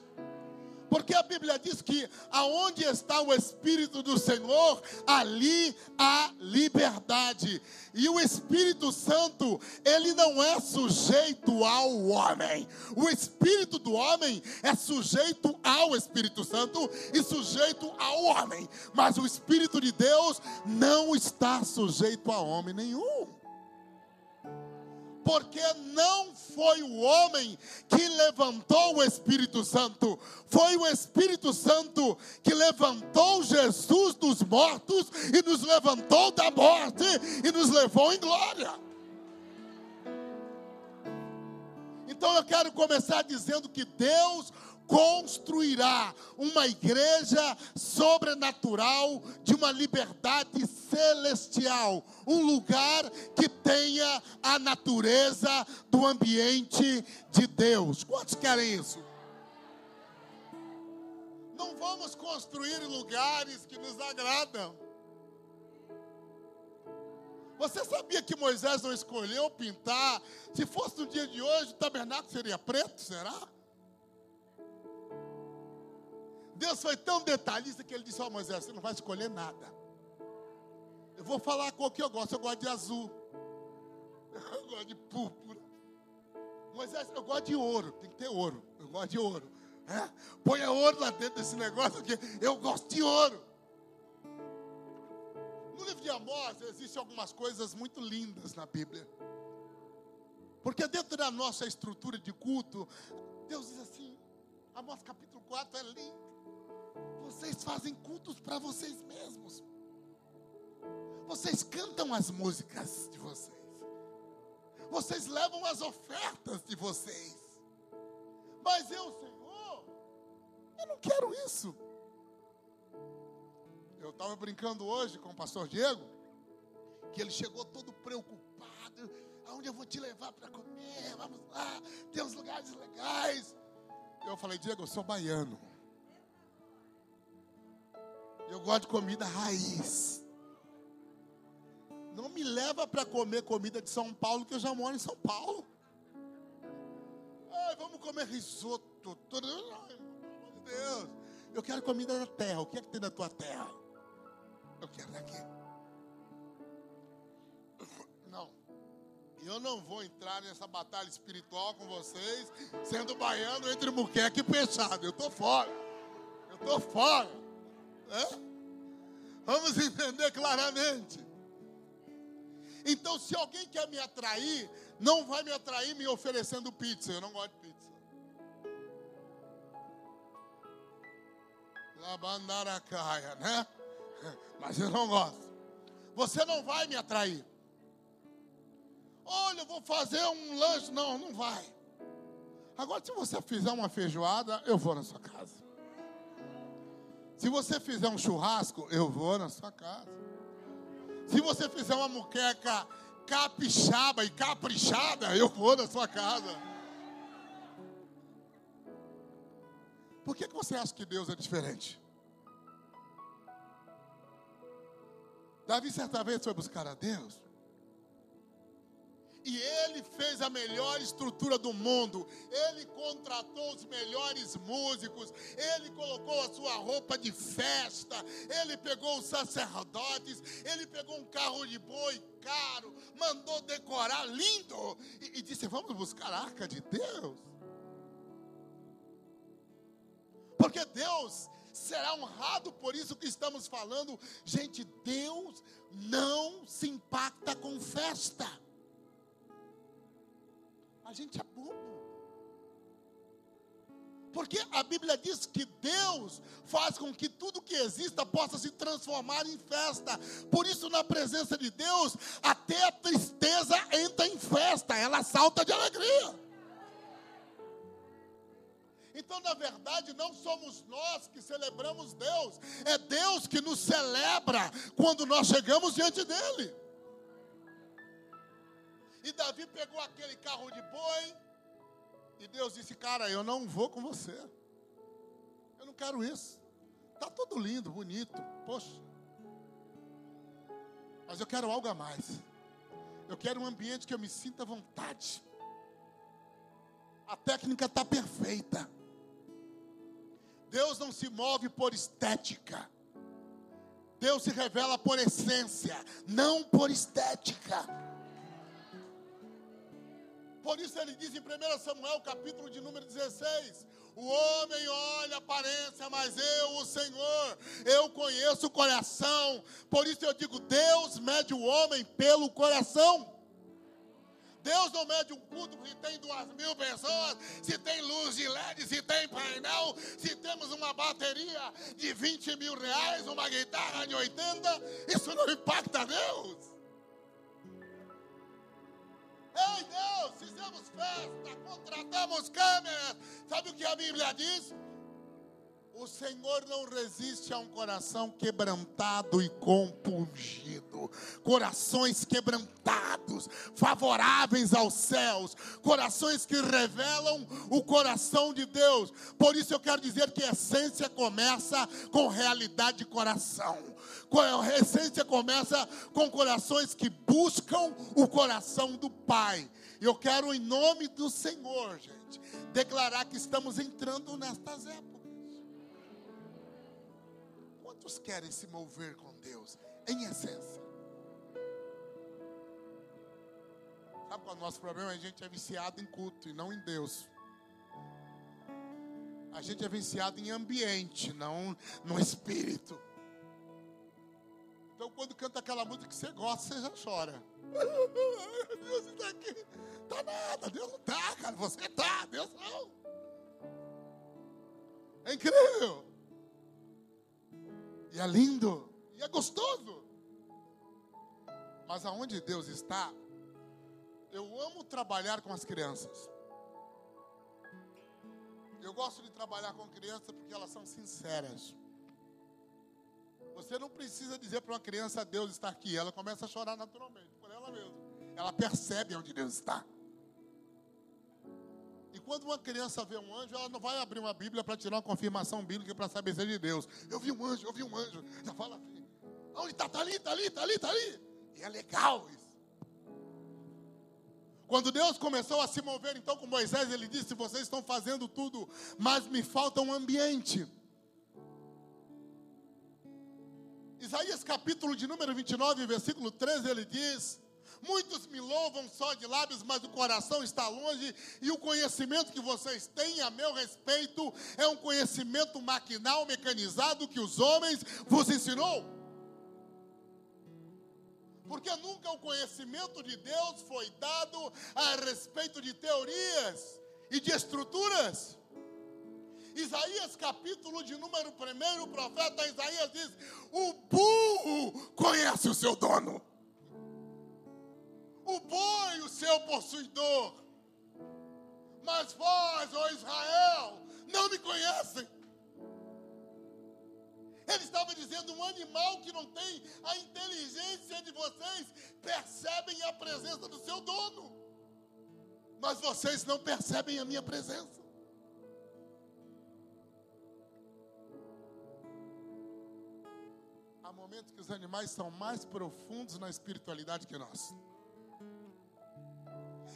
Porque a Bíblia diz que aonde está o Espírito do Senhor, ali há liberdade. E o Espírito Santo, ele não é sujeito ao homem. O Espírito do homem é sujeito ao Espírito Santo e sujeito ao homem. Mas o Espírito de Deus não está sujeito a homem nenhum porque não foi o homem que levantou o Espírito Santo, foi o Espírito Santo que levantou Jesus dos mortos e nos levantou da morte e nos levou em glória. Então eu quero começar dizendo que Deus construirá uma igreja sobrenatural de uma liberdade celestial, um lugar que tenha a natureza do ambiente de Deus. Quantos querem isso? Não vamos construir lugares que nos agradam. Você sabia que Moisés não escolheu pintar? Se fosse no dia de hoje, o tabernáculo seria preto, será? Deus foi tão detalhista que ele disse: Ó oh, Moisés, você não vai escolher nada. Eu vou falar com o que eu gosto. Eu gosto de azul. Eu gosto de púrpura. Moisés, eu gosto de ouro. Tem que ter ouro. Eu gosto de ouro. É? Põe ouro lá dentro desse negócio aqui. Eu gosto de ouro. No livro de Amós existem algumas coisas muito lindas na Bíblia. Porque dentro da nossa estrutura de culto, Deus diz assim, Amós capítulo 4 é lindo. Vocês fazem cultos para vocês mesmos. Vocês cantam as músicas de vocês. Vocês levam as ofertas de vocês. Mas eu, Senhor, eu não quero isso. Eu estava brincando hoje com o pastor Diego, que ele chegou todo preocupado. Aonde eu vou te levar para comer? Vamos lá, tem uns lugares legais. Eu falei, Diego, eu sou baiano. Eu gosto de comida raiz. Não me leva para comer comida de São Paulo, que eu já moro em São Paulo. Ai, vamos comer risoto. Tudo. Ai, de Deus. Eu quero comida da terra. O que é que tem na tua terra? Eu quero daqui. Não. Eu não vou entrar nessa batalha espiritual com vocês, sendo baiano entre muqueca e peixado. Eu estou fora. Eu estou fora. Vamos entender claramente. Então, se alguém quer me atrair, não vai me atrair me oferecendo pizza. Eu não gosto de pizza. Labandaracaia, né? Mas eu não gosto. Você não vai me atrair. Olha, eu vou fazer um lanche. Não, não vai. Agora, se você fizer uma feijoada, eu vou na sua casa. Se você fizer um churrasco, eu vou na sua casa. Se você fizer uma muqueca capixaba e caprichada, eu vou na sua casa. Por que, que você acha que Deus é diferente? Davi certa vez foi buscar a Deus. E ele fez a melhor estrutura do mundo. Ele contratou os melhores músicos. Ele colocou a sua roupa de festa. Ele pegou os sacerdotes. Ele pegou um carro de boi caro. Mandou decorar lindo. E, e disse: Vamos buscar a arca de Deus. Porque Deus será honrado por isso que estamos falando. Gente, Deus não se impacta com festa. A gente é bobo. Porque a Bíblia diz que Deus faz com que tudo que exista possa se transformar em festa. Por isso, na presença de Deus, até a tristeza entra em festa, ela salta de alegria. Então, na verdade, não somos nós que celebramos Deus, é Deus que nos celebra quando nós chegamos diante dEle. E Davi pegou aquele carro de boi, e Deus disse: Cara, eu não vou com você, eu não quero isso. Está tudo lindo, bonito, poxa, mas eu quero algo a mais. Eu quero um ambiente que eu me sinta à vontade. A técnica está perfeita. Deus não se move por estética. Deus se revela por essência, não por estética. Por isso ele diz em 1 Samuel, capítulo de número 16: O homem olha a aparência, mas eu, o Senhor, eu conheço o coração. Por isso eu digo: Deus mede o homem pelo coração. Deus não mede um culto se tem duas mil pessoas, se tem luz de LED, se tem painel, se temos uma bateria de 20 mil reais, uma guitarra de 80, isso não impacta Deus. Ei Deus, fizemos festa, contratamos câmeras, sabe o que a Bíblia diz? O Senhor não resiste a um coração quebrantado e compungido. Corações quebrantados, favoráveis aos céus. Corações que revelam o coração de Deus. Por isso eu quero dizer que a essência começa com realidade de coração. A essência começa com corações que buscam o coração do Pai. Eu quero, em nome do Senhor, gente, declarar que estamos entrando nestas épocas. Quantos querem se mover com Deus em essência? Sabe qual é o nosso problema? A gente é viciado em culto e não em Deus. A gente é viciado em ambiente, não no espírito. Então, quando canta aquela música que você gosta, você já chora. Deus está aqui. Tá nada, Deus não tá, cara. Você tá, Deus não. É incrível. E é lindo. E é gostoso. Mas aonde Deus está, eu amo trabalhar com as crianças. Eu gosto de trabalhar com crianças porque elas são sinceras. Você não precisa dizer para uma criança Deus está aqui. Ela começa a chorar naturalmente, por ela mesma. Ela percebe onde Deus está. E quando uma criança vê um anjo, ela não vai abrir uma Bíblia para tirar uma confirmação bíblica para saber se é de Deus. Eu vi um anjo, eu vi um anjo. Já fala assim. Onde está? Está ali, está ali, está ali, está ali. E é legal isso. Quando Deus começou a se mover então com Moisés, ele disse: Vocês estão fazendo tudo, mas me falta um ambiente. Isaías capítulo de número 29, versículo 13, ele diz: Muitos me louvam só de lábios, mas o coração está longe, e o conhecimento que vocês têm a meu respeito é um conhecimento maquinal, mecanizado que os homens vos ensinou. Porque nunca o conhecimento de Deus foi dado a respeito de teorias e de estruturas. Isaías capítulo de número 1, o profeta Isaías diz: O burro conhece o seu dono, o boi o seu possuidor, mas vós, ó Israel, não me conhecem. Ele estava dizendo: um animal que não tem a inteligência de vocês percebem a presença do seu dono, mas vocês não percebem a minha presença. Há momentos que os animais são mais profundos na espiritualidade que nós.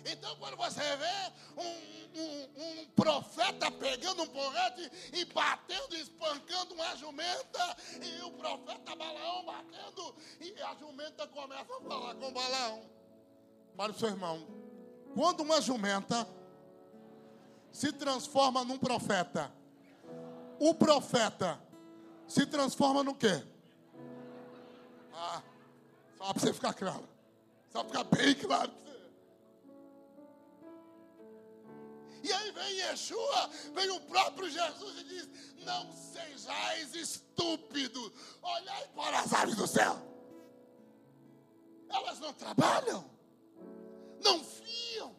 Então, quando você vê um, um- um profeta pegando um porrete e batendo, espancando uma jumenta, e o profeta Balaão batendo, e a jumenta começa a falar com Balaão. Para o seu irmão, quando uma jumenta se transforma num profeta, o profeta se transforma no quê? Ah, só para você ficar claro. Só para ficar bem claro E aí vem Yeshua, vem o próprio Jesus e diz: Não sejais estúpidos, olhai para as aves do céu. Elas não trabalham, não fiam,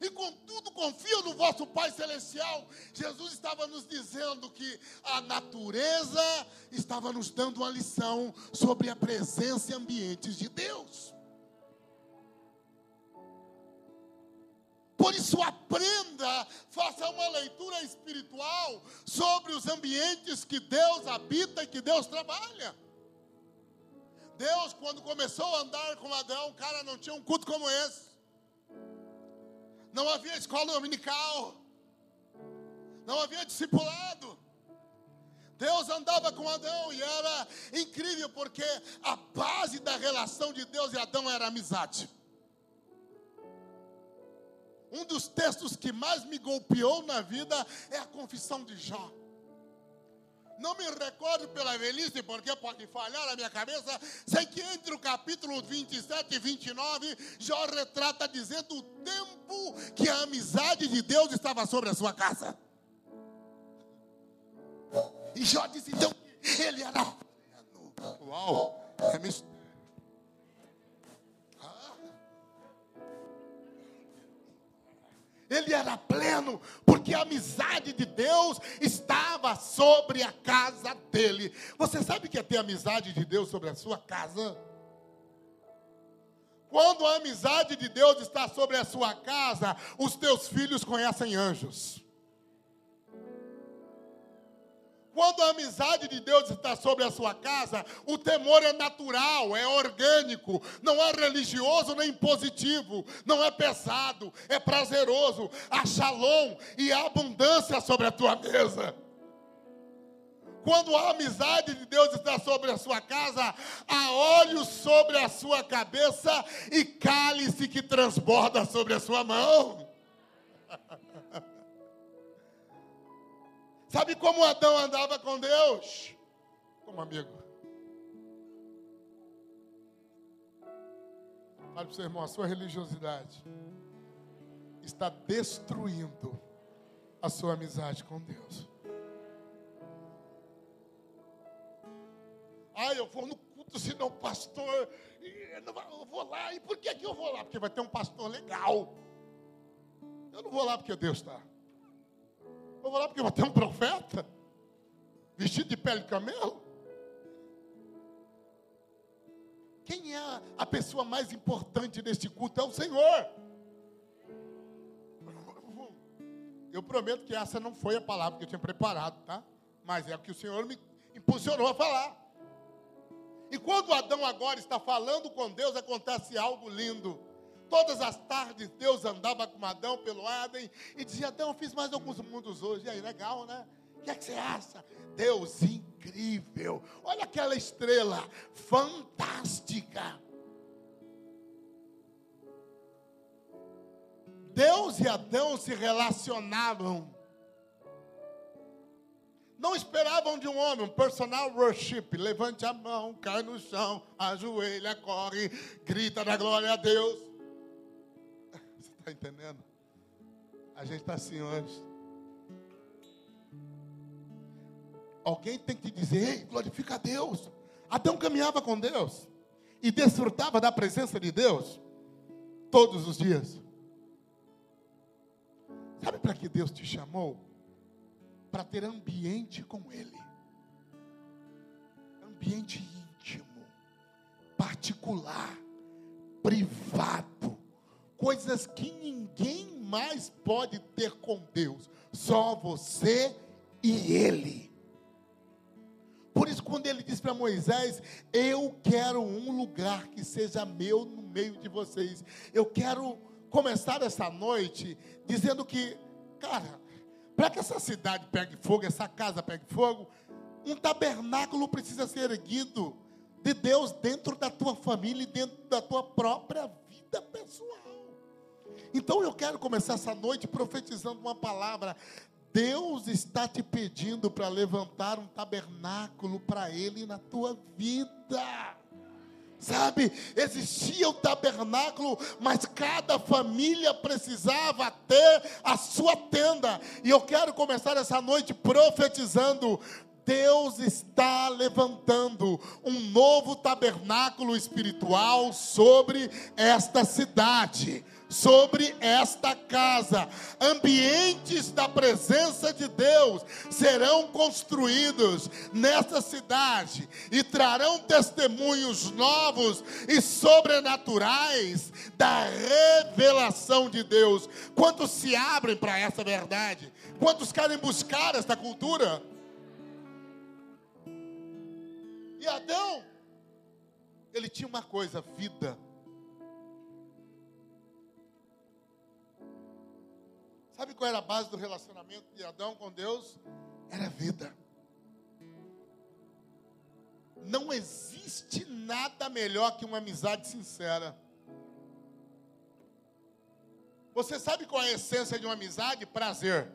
e contudo confiam no vosso Pai Celestial. Jesus estava nos dizendo que a natureza estava nos dando uma lição sobre a presença e ambientes de Deus. Por isso, aprenda, faça uma leitura espiritual sobre os ambientes que Deus habita e que Deus trabalha. Deus, quando começou a andar com Adão, cara, não tinha um culto como esse. Não havia escola dominical. Não havia discipulado. Deus andava com Adão e era incrível porque a base da relação de Deus e Adão era amizade. Um dos textos que mais me golpeou na vida é a confissão de Jó. Não me recordo pela velhice, porque pode falhar na minha cabeça. Sei que entre o capítulo 27 e 29, Jó retrata dizendo o tempo que a amizade de Deus estava sobre a sua casa. E Jó disse então ele era. Uau, é mistério. Ele era pleno, porque a amizade de Deus estava sobre a casa dele. Você sabe que é ter amizade de Deus sobre a sua casa? Quando a amizade de Deus está sobre a sua casa, os teus filhos conhecem anjos. Quando a amizade de Deus está sobre a sua casa, o temor é natural, é orgânico, não é religioso nem positivo, não é pesado, é prazeroso. Há shalom e há abundância sobre a tua mesa. Quando a amizade de Deus está sobre a sua casa, há óleo sobre a sua cabeça e cálice que transborda sobre a sua mão. Sabe como Adão andava com Deus? Como amigo. Fale para o seu irmão, a sua religiosidade está destruindo a sua amizade com Deus. Ah, eu vou no culto, pastor. e Eu, não vai- eu vou lá. E por que, que eu vou lá? Porque vai ter um pastor legal. Eu não vou lá porque Deus está. Eu vou lá porque ter um profeta vestido de pele de camelo. Quem é a- a pessoa mais importante neste culto? É o Senhor. Eu prometo que essa não foi a palavra que eu tinha preparado, tá? Mas é o que o Senhor me impulsionou a falar. E quando Adão agora está falando com Deus, acontece algo lindo. Todas as tardes Deus andava com Adão pelo Adem e dizia: Adão, fiz mais alguns mundos hoje. E aí, legal, né? O que é que você acha? Deus incrível. Olha aquela estrela fantástica. Deus e Adão se relacionavam. Não esperavam de um homem, um personal worship. Levante a mão, cai no chão, ajoelha, corre, grita na glória a Deus. Está entendendo? A gente está assim hoje. Alguém tem que dizer, ei, glorifica a Deus. Adão caminhava com Deus e desfrutava da presença de Deus todos os dias. Sabe para que Deus te chamou? Para ter ambiente com Ele. Ambiente íntimo, particular, privado. Coisas que ninguém mais pode ter com Deus. Só você e Ele. Por isso, quando ele diz para Moisés: Eu quero um lugar que seja meu no meio de vocês. Eu quero começar essa noite dizendo que, cara, para que essa cidade pegue fogo, essa casa pegue fogo, um tabernáculo precisa ser erguido de Deus dentro da tua família e dentro da tua própria vida pessoal. Então eu quero começar essa noite profetizando uma palavra. Deus está te pedindo para levantar um tabernáculo para Ele na tua vida. Sabe, existia o tabernáculo, mas cada família precisava ter a sua tenda. E eu quero começar essa noite profetizando. Deus está levantando um novo tabernáculo espiritual sobre esta cidade, sobre esta casa. Ambientes da presença de Deus serão construídos nesta cidade e trarão testemunhos novos e sobrenaturais da revelação de Deus. Quantos se abrem para essa verdade? Quantos querem buscar esta cultura? E Adão, ele tinha uma coisa, vida. Sabe qual era a base do relacionamento de Adão com Deus? Era vida. Não existe nada melhor que uma amizade sincera. Você sabe qual é a essência de uma amizade? Prazer.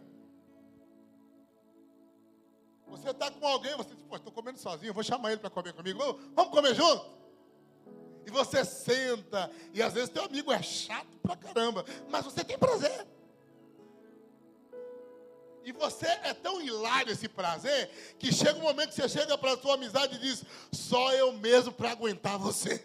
Você está com alguém, você diz, pô, estou comendo sozinho, vou chamar ele para comer comigo. Vamos, comer junto? E você senta, e às vezes teu amigo é chato pra caramba, mas você tem prazer. E você é tão hilário esse prazer, que chega um momento que você chega para a sua amizade e diz, só eu mesmo para aguentar você.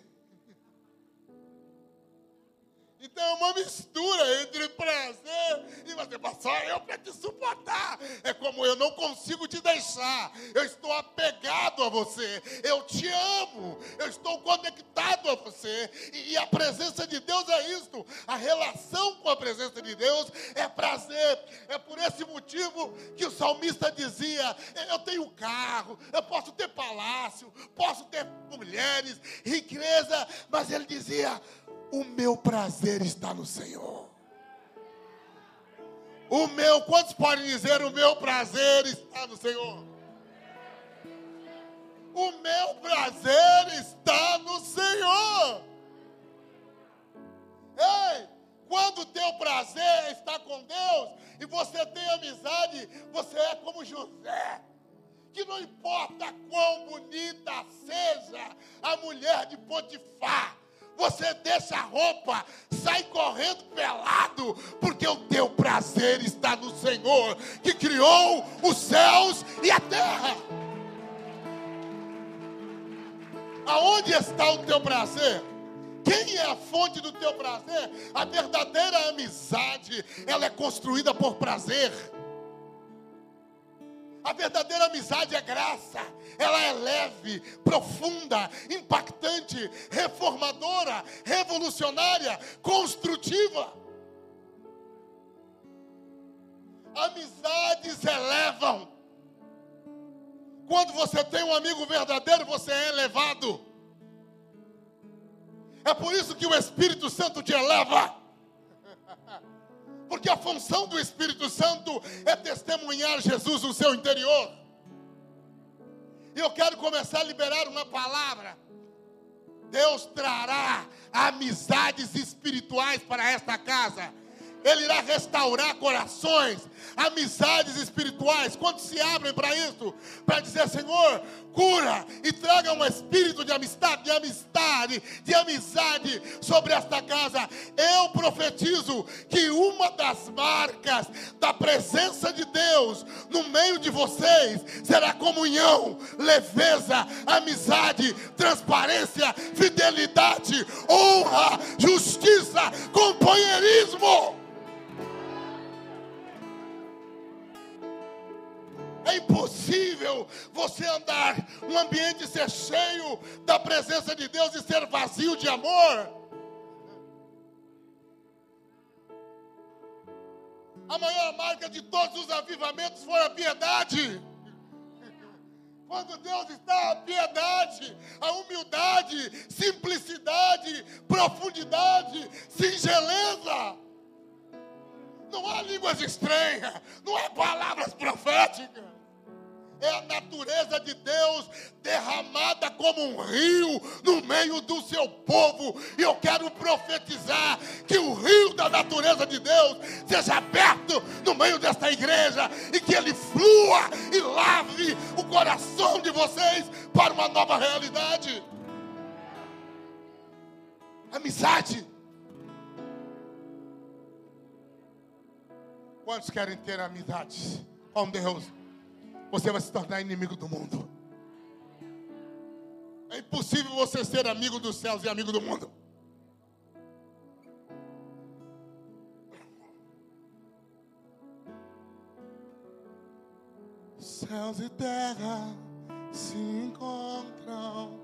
Então é uma mistura entre prazer e fala, só eu para te suportar. É como eu não consigo te deixar. Eu estou apegado a você. Eu te amo. Eu estou conectado a você. E, e a presença de Deus é isto. A relação com a presença de Deus é prazer. É por esse motivo que o salmista dizia: Eu tenho carro, eu posso ter palácio, posso ter mulheres, riqueza. Mas ele dizia: o meu prazer está no Senhor. O meu, quantos podem dizer o meu prazer está no Senhor? O meu prazer está no Senhor. Ei, quando o teu prazer está com Deus e você tem amizade, você é como José. Que não importa quão bonita seja a mulher de Potifar, Você deixa a roupa, sai correndo pelado, porque o teu prazer está no Senhor, que criou os céus e a terra. Aonde está o teu prazer? Quem é a fonte do teu prazer? A verdadeira amizade, ela é construída por prazer. A verdadeira amizade é graça. Ela é leve, profunda, impactante, reformadora, revolucionária, construtiva. Amizades elevam. Quando você tem um amigo verdadeiro, você é elevado. É por isso que o Espírito Santo te eleva. Porque a função do Espírito Santo é testemunhar Jesus no seu interior. E eu quero começar a liberar uma palavra. Deus trará amizades espirituais para esta casa. Ele irá restaurar corações, amizades espirituais. Quantos se abrem para isso? Para dizer, Senhor, cura e traga um espírito de amistade, de amistade, de amizade sobre esta casa. Eu profetizo que uma das marcas da presença de Deus no meio de vocês será comunhão, leveza, amizade, transparência, fidelidade, honra, justiça, companheirismo. É impossível você andar um ambiente ser cheio da presença de Deus e ser vazio de amor. A maior marca de todos os avivamentos foi a piedade. Quando Deus está, a piedade, a humildade, simplicidade, profundidade, singeleza. Não há línguas estranhas, não há palavras proféticas. É a natureza de Deus derramada como um rio no meio do seu povo. E eu quero profetizar que o rio da natureza de Deus seja aberto no meio desta igreja e que ele flua e lave o coração de vocês para uma nova realidade. Amizade. Quantos querem ter amizade com Deus? Você vai se tornar inimigo do mundo. É impossível você ser amigo dos céus e amigo do mundo. Céus e terra se encontram.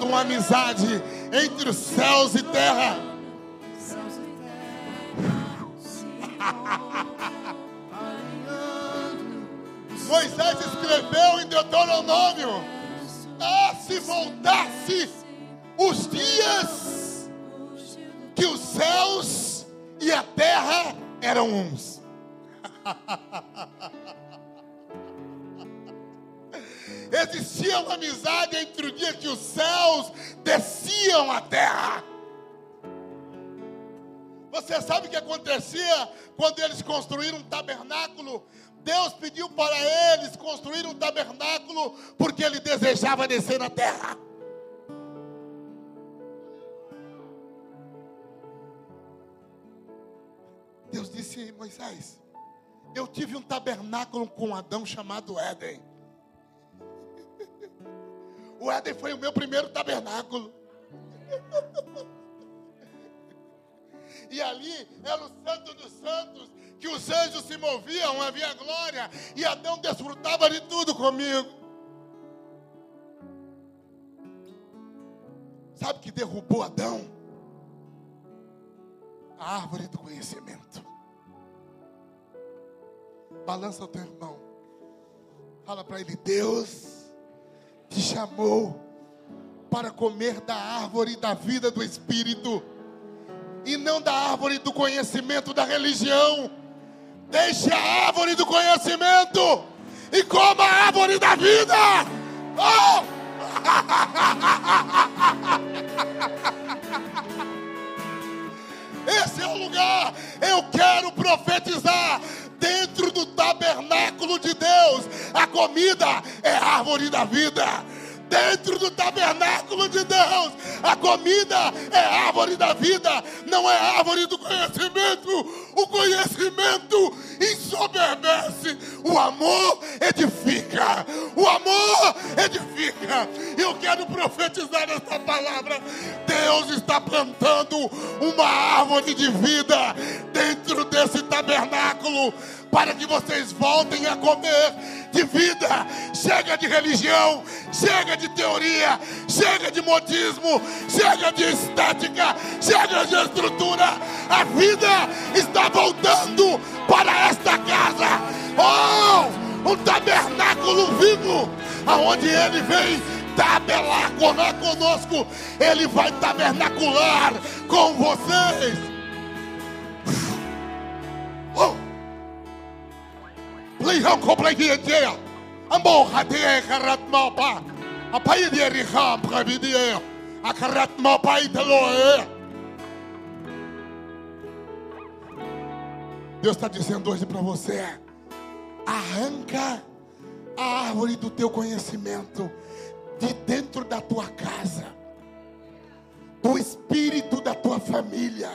Alinhando uma amizade entre os céus e terra. Moisés escreveu em Deuteronômio: Ah, se voltasse os dias que os céus e a terra eram uns. Existia uma amizade entre o dia que os céus desciam à terra. Você sabe o que acontecia quando eles construíram um tabernáculo? Deus pediu para eles construir um tabernáculo porque ele desejava descer na terra. Deus disse: Moisés, eu tive um tabernáculo com Adão chamado Éden. O Éden foi o meu primeiro tabernáculo. E ali era o santo dos santos, que os anjos se moviam, havia glória, e Adão desfrutava de tudo comigo. Sabe o que derrubou Adão? A árvore do conhecimento. Balança o teu irmão. Fala para ele: Deus te chamou para comer da árvore da vida do Espírito e não da árvore do conhecimento da religião. Deixe a árvore do conhecimento e coma a árvore da vida. Oh! Esse é o lugar. Eu quero profetizar dentro do tabernáculo de Deus. A comida é árvore da vida. Dentro do tabernáculo de Deus, a comida é árvore da vida, não é árvore do conhecimento. O conhecimento ensoberbece, o amor edifica. O amor edifica. Eu quero profetizar esta palavra. Deus está plantando uma árvore de vida dentro desse tabernáculo para que vocês voltem a comer de vida. Chega de religião, chega de teoria, chega de modismo, chega de estética, chega de estrutura. A vida está voltando para esta casa. Oh, um tabernáculo vivo, aonde ele vem tabernacular conosco. Ele vai tabernacular com vocês. Oh. Pliham komplekietia. Ambo hatie karat mapa. Apai dia riham pravidia. Akarat mapa italoe. Deus está dizendo hoje para você: arranca a árvore do teu conhecimento de dentro da tua casa, do espírito da tua família,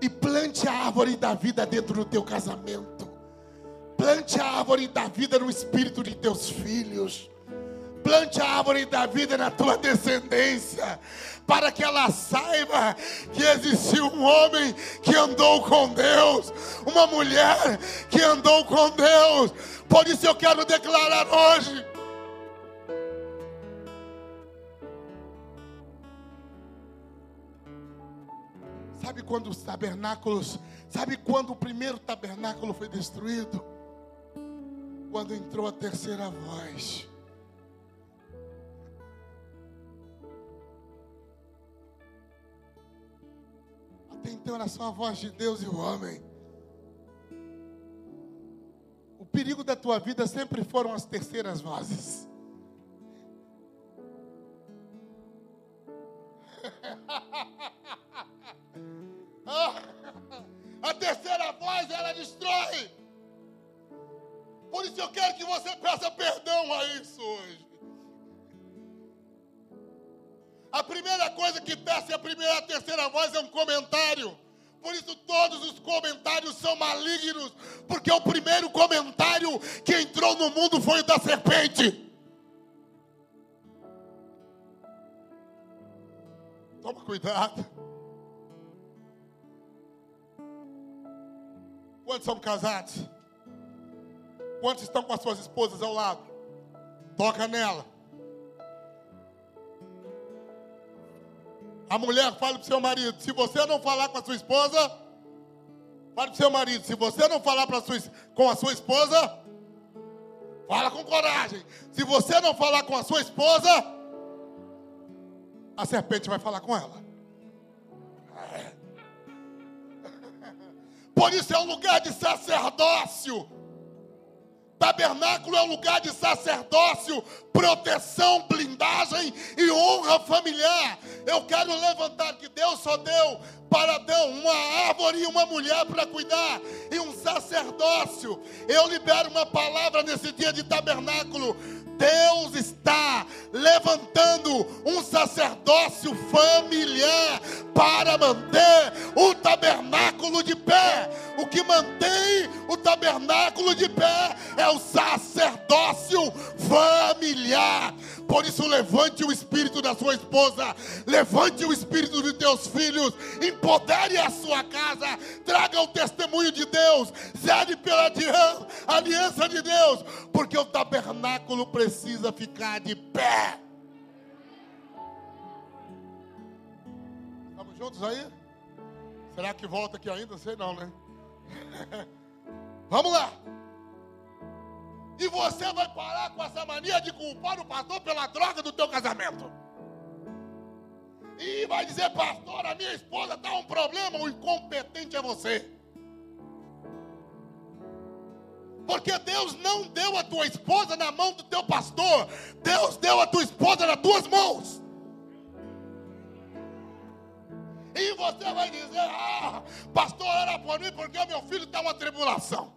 e plante a árvore da vida dentro do teu casamento. Plante a árvore da vida no espírito de teus filhos. Plante a árvore da vida na tua descendência, para que ela saiba que existiu um homem que andou com Deus, uma mulher que andou com Deus. Por isso eu quero declarar hoje. Sabe quando os tabernáculos, sabe quando o primeiro tabernáculo foi destruído? Quando entrou a terceira voz. Até então era só a voz de Deus e o homem. O perigo da tua vida sempre foram as terceiras vozes. A terceira voz ela destrói. Por isso eu quero que você peça perdão a isso hoje. A primeira coisa que desce a primeira e a terceira voz é um comentário. Por isso todos os comentários são malignos, porque o primeiro comentário que entrou no mundo foi o da serpente. Toma cuidado. Quantos são casados? Quantos estão com as suas esposas ao lado? Toca nela. A mulher fala para o seu marido: se você não falar com a sua esposa, fala para o seu marido: se você não falar pra sua, com a sua esposa, fala com coragem. Se você não falar com a sua esposa, a serpente vai falar com ela. Por isso é um lugar de sacerdócio. Tabernáculo é um lugar de sacerdócio, proteção, blindagem e honra familiar. Eu quero levantar que Deus só deu para Adão uma árvore e uma mulher para cuidar e um sacerdócio. Eu libero uma palavra nesse dia de tabernáculo. Deus está levantando um sacerdócio familiar para manter o tabernáculo de pé. O que mantém o tabernáculo de pé é o sacerdócio familiar. Por isso, levante o espírito da sua esposa, levante o espírito de teus filhos, empodere a sua casa, traga o testemunho de Deus, zele pela alian- aliança de Deus, porque o tabernáculo precisa ficar de pé. Estamos juntos aí? Será que volta aqui ainda? Sei não, né? Vamos lá. E você vai parar com essa mania de culpar o pastor pela droga do teu casamento. E vai dizer, pastor, a minha esposa está um problema, o incompetente é você. Porque Deus não deu a tua esposa na mão do teu pastor, Deus deu a tua esposa nas tuas mãos. E você vai dizer, ah, pastor, era por mim porque meu filho está uma tribulação.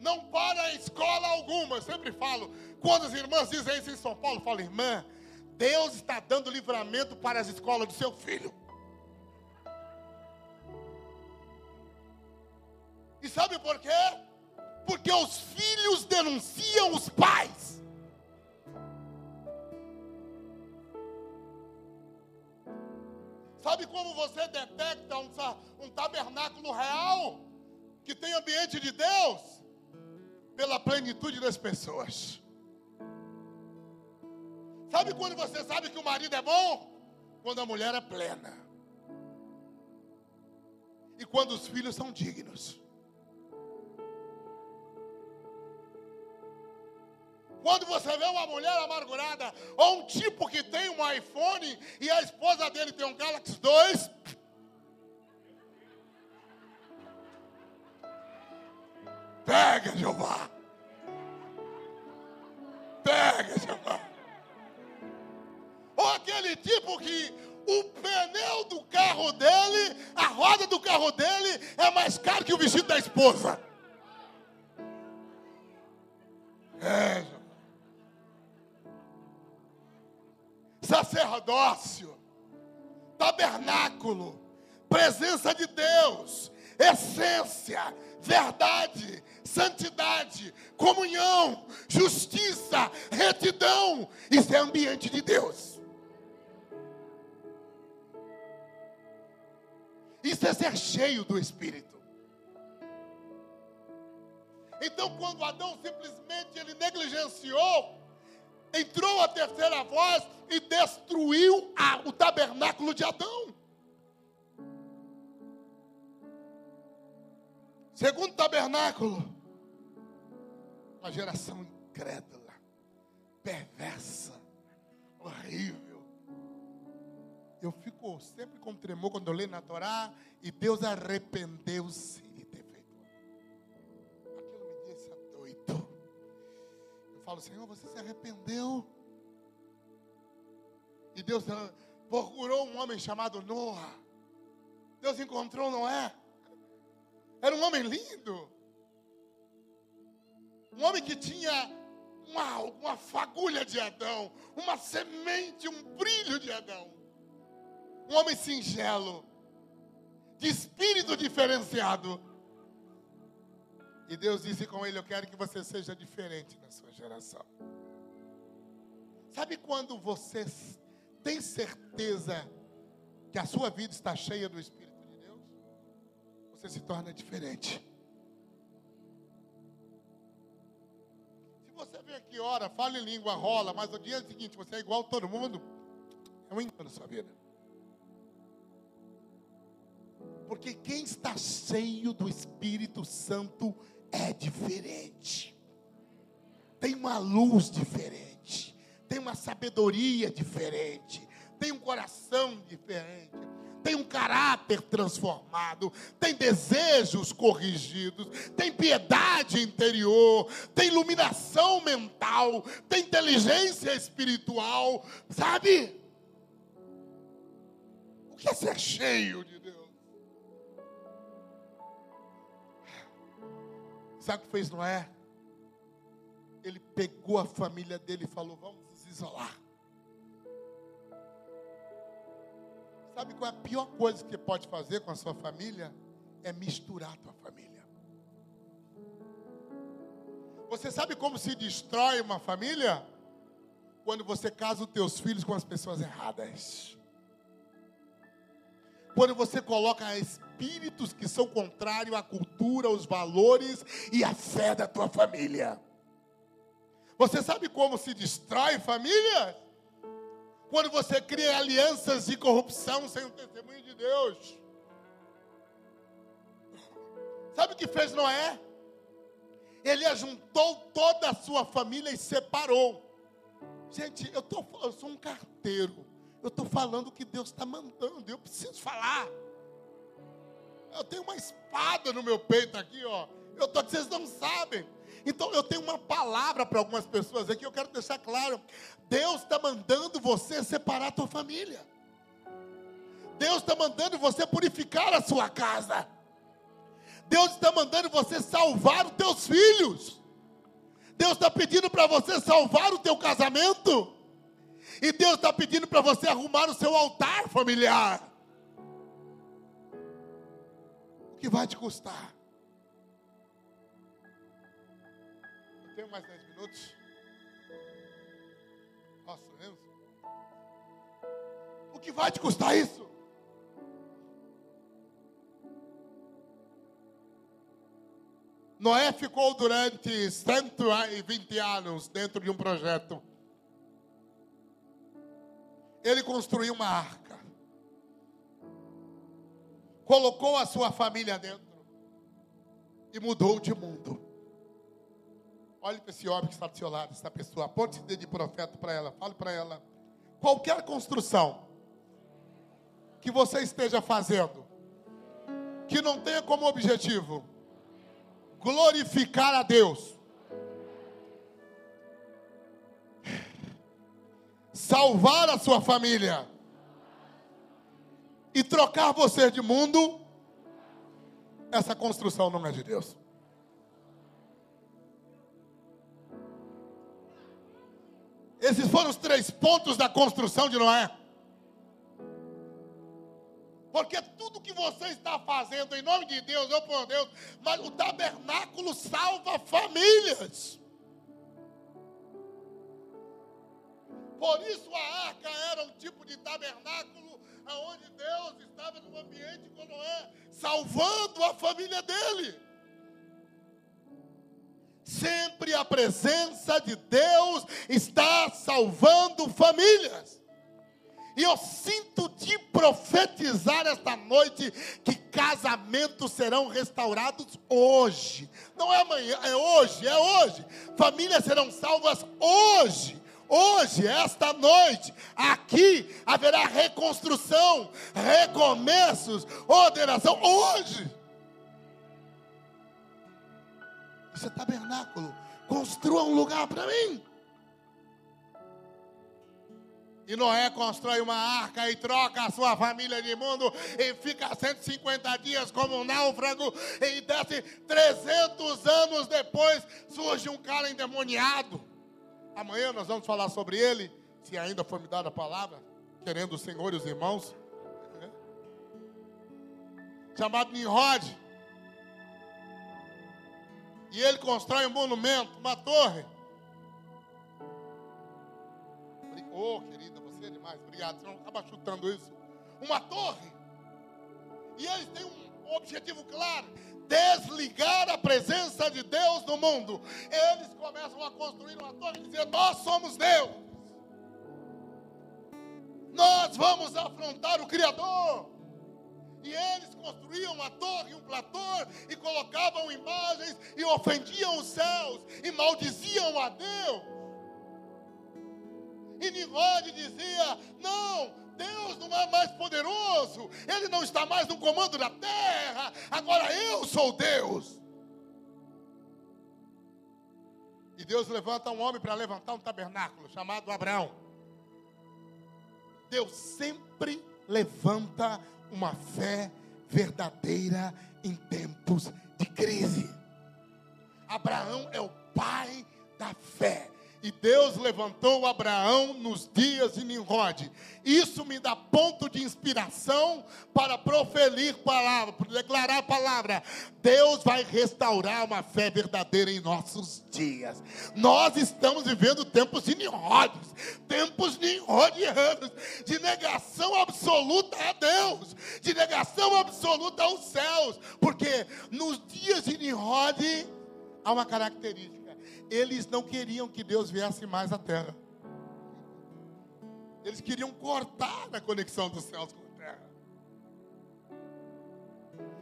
Não para em escola alguma, eu sempre falo, quando as irmãs dizem isso em São Paulo, eu falo, irmã, Deus está dando livramento para as escolas do seu filho. E sabe por quê? Porque os filhos denunciam os pais. Sabe como você detecta um, um tabernáculo real que tem ambiente de Deus? Pela plenitude das pessoas. Sabe quando você sabe que o marido é bom? Quando a mulher é plena. E quando os filhos são dignos. Quando você vê uma mulher amargurada, ou um tipo que tem um iPhone e a esposa dele tem um Galaxy 2. Pega, Jeová. Pega, Jeová. Ou aquele tipo que o pneu do carro dele, a roda do carro dele é mais caro que o vestido da esposa. É, sacerdócio, tabernáculo, presença de Deus, essência, verdade, santidade, comunhão, justiça, retidão. Isso é ambiente de Deus. Isso é ser cheio do Espírito. Então, quando Adão simplesmente ele negligenciou, entrou a terceira voz e destruiu a- o tabernáculo de Adão. Segundo tabernáculo, uma geração incrédula, perversa, horrível. Eu fico sempre com tremor quando eu leio na Torá e Deus arrependeu-se falo, Senhor, você se arrependeu? E Deus procurou um homem chamado Noah. Deus encontrou Noé. Era um homem lindo. Um homem que tinha uma, uma fagulha de Adão, uma semente, um brilho de Adão. Um homem singelo, de espírito diferenciado. E Deus disse com ele: Eu quero que você seja diferente na sua geração. Sabe quando você tem certeza que a sua vida está cheia do Espírito de Deus? Você se torna diferente. Se você vem aqui, ora, fala em língua, rola, mas no dia seguinte você é igual a todo mundo, é um engano na sua vida. Porque quem está cheio do Espírito Santo é diferente. Tem uma luz diferente. Tem uma sabedoria diferente. Tem um coração diferente. Tem um caráter transformado. Tem desejos corrigidos. Tem piedade interior. Tem iluminação mental. Tem inteligência espiritual. Sabe? O que é ser cheio de Deus? Sabe o que fez Noé? Ele pegou a família dele e falou: Vamos nos isolar. Sabe qual é a pior coisa que pode fazer com a sua família? É misturar a tua família. Você sabe como se destrói uma família? Quando você casa os teus filhos com as pessoas erradas. Quando você coloca espíritos que são contrários à cultura, aos valores e à fé da tua família. Você sabe como se destrói família? Quando você cria alianças de corrupção sem o testemunho de Deus. Sabe o que fez Noé? Ele ajuntou toda a sua família e separou. Gente, eu, tô, eu sou um carteiro. Eu estou falando o que Deus está mandando. Eu preciso falar. Eu tenho uma espada no meu peito aqui, ó. Eu tô, vocês não sabem. Então eu tenho uma palavra para algumas pessoas aqui. Eu quero deixar claro. Deus está mandando você separar a tua família. Deus está mandando você purificar a sua casa. Deus está mandando você salvar os teus filhos. Deus está pedindo para você salvar o teu casamento. E Deus está pedindo para você arrumar o seu altar familiar. Que vai te custar? Eu tenho mais 10 minutos. Nossa, mesmo? O que vai te custar isso? Noé ficou durante 120 anos dentro de um projeto. Ele construiu uma arca. Colocou a sua família dentro. E mudou de mundo. Olhe para esse homem que está do seu lado, essa pessoa. Aponte de profeta para ela. Fale para ela. Qualquer construção que você esteja fazendo, que não tenha como objetivo glorificar a Deus, salvar a sua família e trocar você de mundo, essa construção não é de Deus. Esses foram os três pontos da construção de Noé. Porque tudo que você está fazendo em nome de Deus, eu por Deus, mas o tabernáculo salva famílias. Por isso a arca era um tipo de tabernáculo onde Deus estava no ambiente com Noé, salvando a família dele. Sempre a presença de Deus está salvando famílias. E eu sinto de profetizar esta noite que casamentos serão restaurados hoje. Não é amanhã, é hoje, é hoje. Famílias serão salvas hoje. Hoje, esta noite, aqui haverá reconstrução, recomeços, ordenação. Hoje. Isso é tabernáculo. Construa um lugar para mim. E Noé constrói uma arca e troca a sua família de mundo e fica 150 dias como um náufrago e desce 300 anos depois surge um cara endemoniado. Amanhã nós vamos falar sobre ele, se ainda for me dada a palavra, querendo o Senhor e os irmãos. né? Chamado Nimrod. E ele constrói um monumento, uma torre. Ô, oh, querida, você é demais. Obrigado. Você não acaba chutando isso. Uma torre. E eles têm um objetivo claro: desligar a presença de Deus no mundo. Eles começam a construir uma torre e dizer: Nós somos Deus. Nós vamos afrontar o Criador. E eles construíam uma torre, um platô, e colocavam imagens, e ofendiam os céus, e maldiziam a Deus. E Nimrod dizia: Não, Deus não é mais poderoso, Ele não está mais no comando da terra, agora eu sou Deus. E Deus levanta um homem para levantar um tabernáculo chamado Abraão. Deus sempre levanta uma fé verdadeira em tempos de crise. Abraão é o pai da fé. E Deus levantou Abraão nos dias de Nimrod. Isso me dá ponto de inspiração para proferir palavra, para declarar a palavra. Deus vai restaurar uma fé verdadeira em nossos dias. Nós estamos vivendo tempos de Nimrodes, tempos nimrodianos, de negação absoluta a Deus, de negação absoluta aos céus, porque nos dias de Nimrod há uma característica eles não queriam que Deus viesse mais à terra. Eles queriam cortar a conexão dos céus com a terra.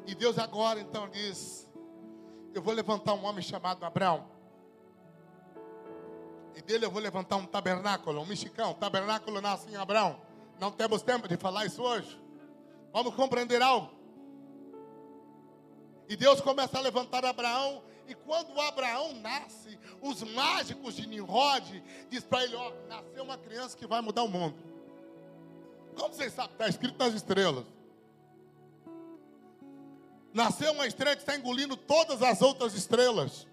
E Deus agora então diz: eu vou levantar um homem chamado Abraão. E dele eu vou levantar um tabernáculo, um mexicão. Tabernáculo nasce em Abraão. Não temos tempo de falar isso hoje. Vamos compreender algo. E Deus começa a levantar Abraão. E quando Abraão nasce, os mágicos de Nimrod diz para ele: Ó, nasceu uma criança que vai mudar o mundo. Como vocês sabem, está escrito nas estrelas. Nasceu uma estrela que está engolindo todas as outras estrelas.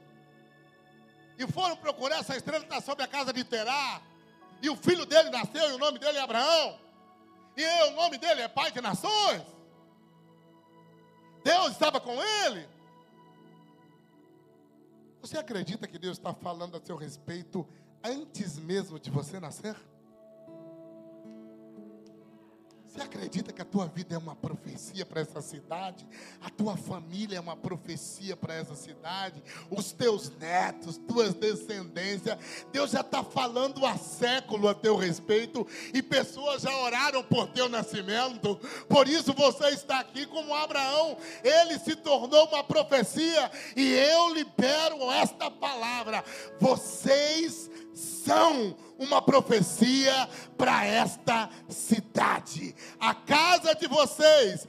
E foram procurar essa estrela que está sobre a casa de Terá. E o filho dele nasceu e o nome dele é Abraão. E o nome dele é Pai de Nações. Deus estava com ele. Você acredita que Deus está falando a seu respeito antes mesmo de você nascer? Você acredita que a tua vida é uma profecia para essa cidade? A tua família é uma profecia para essa cidade? Os teus netos, tuas descendências, Deus já está falando há século a teu respeito e pessoas já oraram por teu nascimento. Por isso você está aqui como Abraão, ele se tornou uma profecia e eu libero esta palavra. Vocês são uma profecia para esta cidade. A casa de vocês,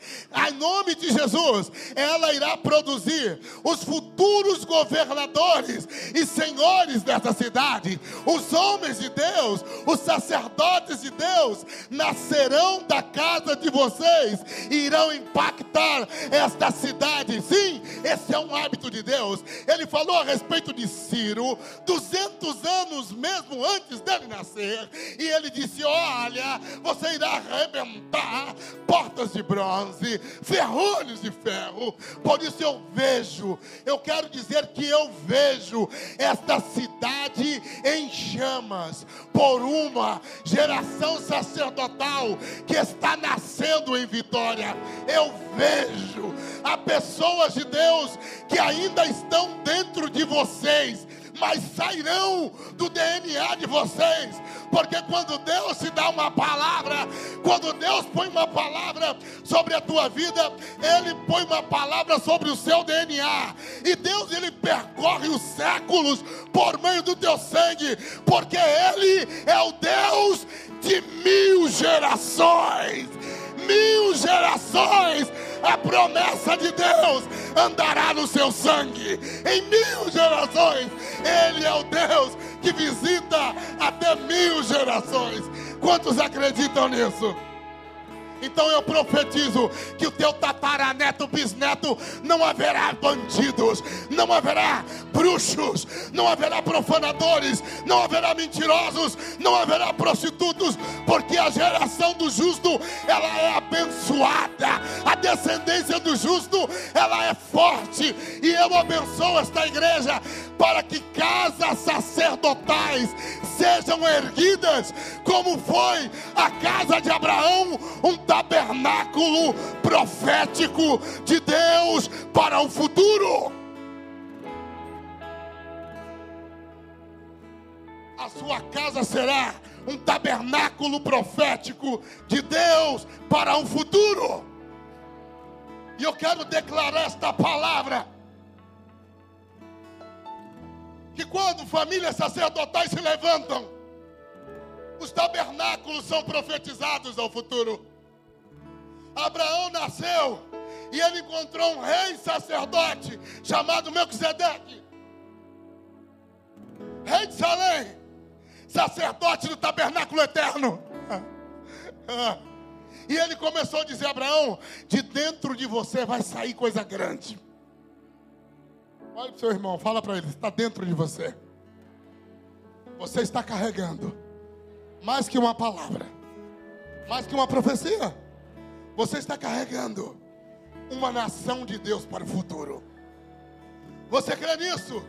em nome de Jesus, ela irá produzir os futuros governadores e senhores dessa cidade. Os homens de Deus, os sacerdotes de Deus, nascerão da casa de vocês e irão impactar esta cidade. Sim, esse é um hábito de Deus. Ele falou a respeito de Ciro, 200 anos mesmo antes dele nascer, e ele disse: Olha, você irá arrebentar portas de bronze, ferrolhos de ferro. Por isso eu vejo, eu quero dizer que eu vejo esta cidade em chamas por uma geração sacerdotal que está nascendo em vitória. Eu vejo há pessoas de Deus que ainda estão dentro de vocês mas sairão do DNA de vocês, porque quando Deus te dá uma palavra, quando Deus põe uma palavra sobre a tua vida, Ele põe uma palavra sobre o seu DNA, e Deus ele percorre os séculos por meio do teu sangue, porque Ele é o Deus de mil gerações. Mil gerações, a promessa de Deus andará no seu sangue. Em mil gerações, Ele é o Deus que visita até mil gerações. Quantos acreditam nisso? Então eu profetizo que o teu tataraneto, bisneto, não haverá bandidos, não haverá bruxos, não haverá profanadores, não haverá mentirosos, não haverá prostitutos, porque a geração do justo, ela é abençoada, a descendência do justo, ela é forte, e eu abençoo esta igreja para que casas sacerdotais sejam erguidas, como foi a casa de Abraão, um tabernáculo profético de Deus para o futuro. A sua casa será um tabernáculo profético de Deus para um futuro. E eu quero declarar esta palavra que quando famílias sacerdotais se levantam, os tabernáculos são profetizados ao futuro. Abraão nasceu e ele encontrou um rei sacerdote chamado Melquisedeque, rei de Salém, sacerdote do tabernáculo eterno. E ele começou a dizer: Abraão, de dentro de você vai sair coisa grande. Olha para o seu irmão, fala para ele: está dentro de você. Você está carregando mais que uma palavra, mais que uma profecia. Você está carregando uma nação de Deus para o futuro. Você crê nisso?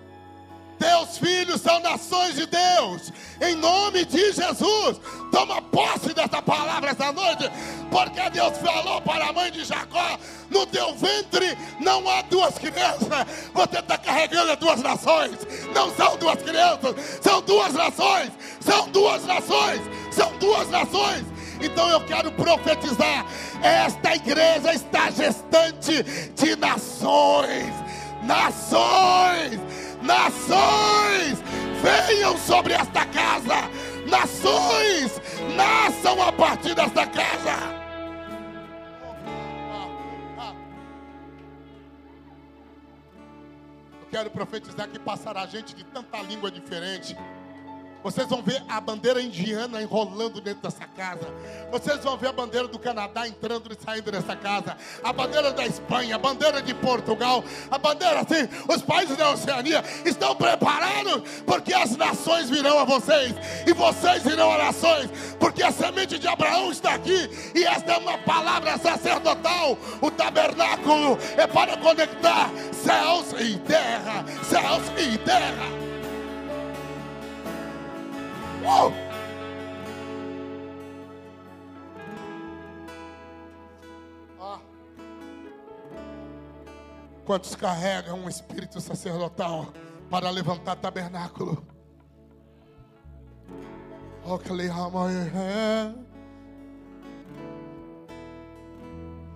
Teus filhos são nações de Deus, em nome de Jesus. Toma posse dessa palavra essa noite, porque Deus falou para a mãe de Jacó: no teu ventre não há duas crianças, você está carregando as duas nações. Não são duas crianças, são duas nações, são duas nações, são duas nações. Então eu quero profetizar: esta igreja está gestante de nações Nações, nações, venham sobre esta casa. Nações, nasçam a partir desta casa. Eu quero profetizar que passará gente de tanta língua diferente. Vocês vão ver a bandeira indiana enrolando dentro dessa casa. Vocês vão ver a bandeira do Canadá entrando e saindo dessa casa. A bandeira da Espanha, a bandeira de Portugal, a bandeira assim. Os países da Oceania estão preparados porque as nações virão a vocês e vocês virão a nações, porque a semente de Abraão está aqui e esta é uma palavra sacerdotal. O tabernáculo é para conectar céus e terra, céus e terra. Quantos carregam um espírito sacerdotal para levantar tabernáculo? Oh.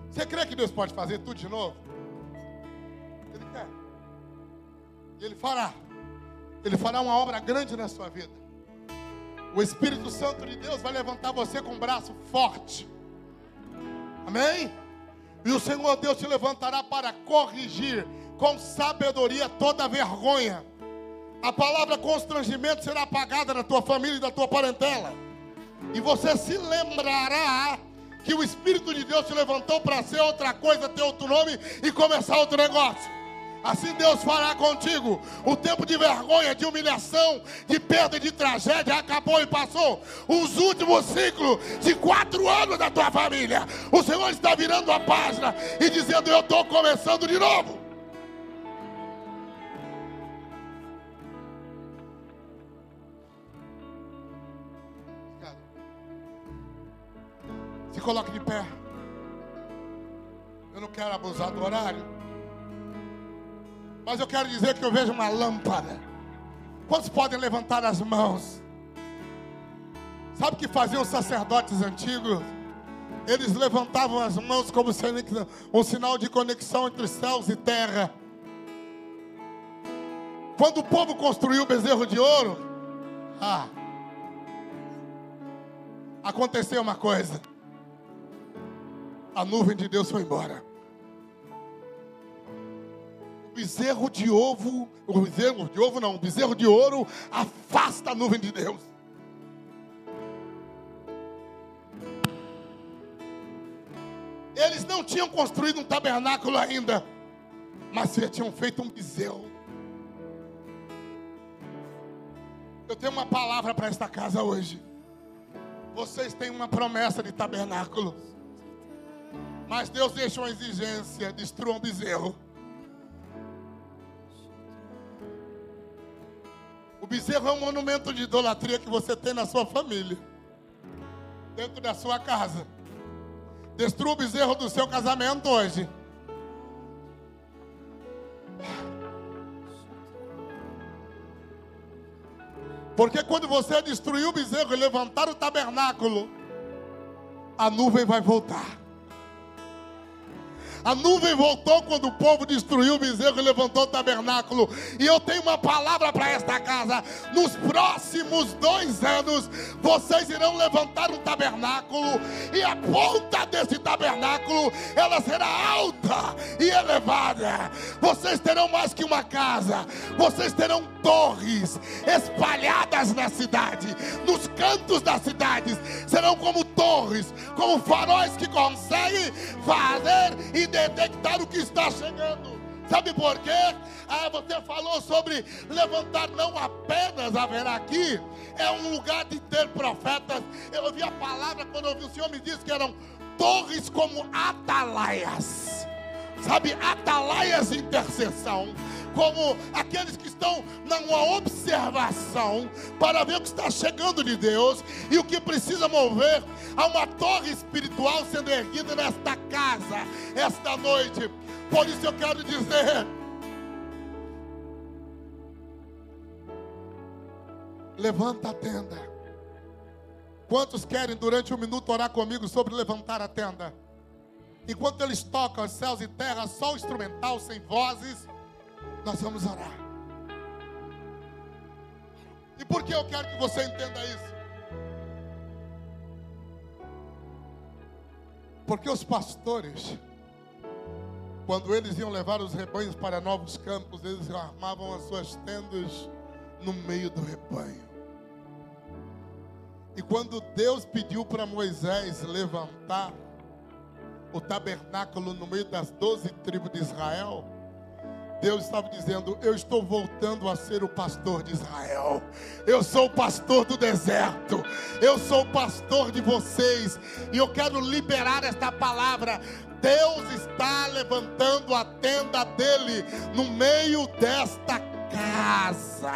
Você crê que Deus pode fazer tudo de novo? Ele quer. Ele fará. Ele fará uma obra grande na sua vida. O Espírito Santo de Deus vai levantar você com um braço forte. Amém? E o Senhor Deus te levantará para corrigir com sabedoria toda vergonha. A palavra constrangimento será apagada na tua família e da tua parentela. E você se lembrará que o Espírito de Deus te levantou para ser outra coisa, ter outro nome e começar outro negócio. Assim Deus fará contigo. O tempo de vergonha, de humilhação, de perda, de tragédia acabou e passou. Os últimos ciclos de quatro anos da tua família. O Senhor está virando a página e dizendo: Eu estou começando de novo. Se coloque de pé. Eu não quero abusar do horário. Mas eu quero dizer que eu vejo uma lâmpada. Quantos podem levantar as mãos? Sabe o que faziam os sacerdotes antigos? Eles levantavam as mãos como um sinal de conexão entre céus e terra. Quando o povo construiu o bezerro de ouro, ah, aconteceu uma coisa. A nuvem de Deus foi embora bezerro de ovo, o bezerro de ovo não, o bezerro de ouro afasta a nuvem de Deus. Eles não tinham construído um tabernáculo ainda, mas já tinham feito um bezerro. Eu tenho uma palavra para esta casa hoje. Vocês têm uma promessa de tabernáculo. Mas Deus deixa uma exigência: destruam um bezerro. Bezerro é um monumento de idolatria que você tem na sua família, dentro da sua casa. Destrua o bezerro do seu casamento hoje. Porque quando você destruir o bezerro e levantar o tabernáculo, a nuvem vai voltar. A nuvem voltou quando o povo destruiu o bezerro e levantou o tabernáculo. E eu tenho uma palavra para esta casa. Nos próximos dois anos, vocês irão levantar um tabernáculo. E a ponta desse tabernáculo, ela será alta e elevada. Vocês terão mais que uma casa. Vocês terão torres espalhadas na cidade. Nos cantos das cidades. Serão como torres, como faróis que conseguem fazer e detectar o que está chegando. Sabe por quê? Ah, você falou sobre levantar, não apenas haverá aqui, é um lugar de ter profetas. Eu ouvi a palavra quando ouvi o Senhor me disse que eram torres como atalaias. Sabe, atalaias de intercessão como aqueles que estão numa observação para ver o que está chegando de Deus e o que precisa mover a uma torre espiritual sendo erguida nesta casa, esta noite. Por isso eu quero dizer. Levanta a tenda. Quantos querem durante um minuto orar comigo sobre levantar a tenda? Enquanto eles tocam céus e terra, só instrumental, sem vozes, Nós vamos orar. E por que eu quero que você entenda isso? Porque os pastores, quando eles iam levar os rebanhos para novos campos, eles armavam as suas tendas no meio do rebanho. E quando Deus pediu para Moisés levantar o tabernáculo no meio das doze tribos de Israel, Deus estava dizendo: Eu estou voltando a ser o pastor de Israel. Eu sou o pastor do deserto. Eu sou o pastor de vocês. E eu quero liberar esta palavra. Deus está levantando a tenda dele no meio desta casa.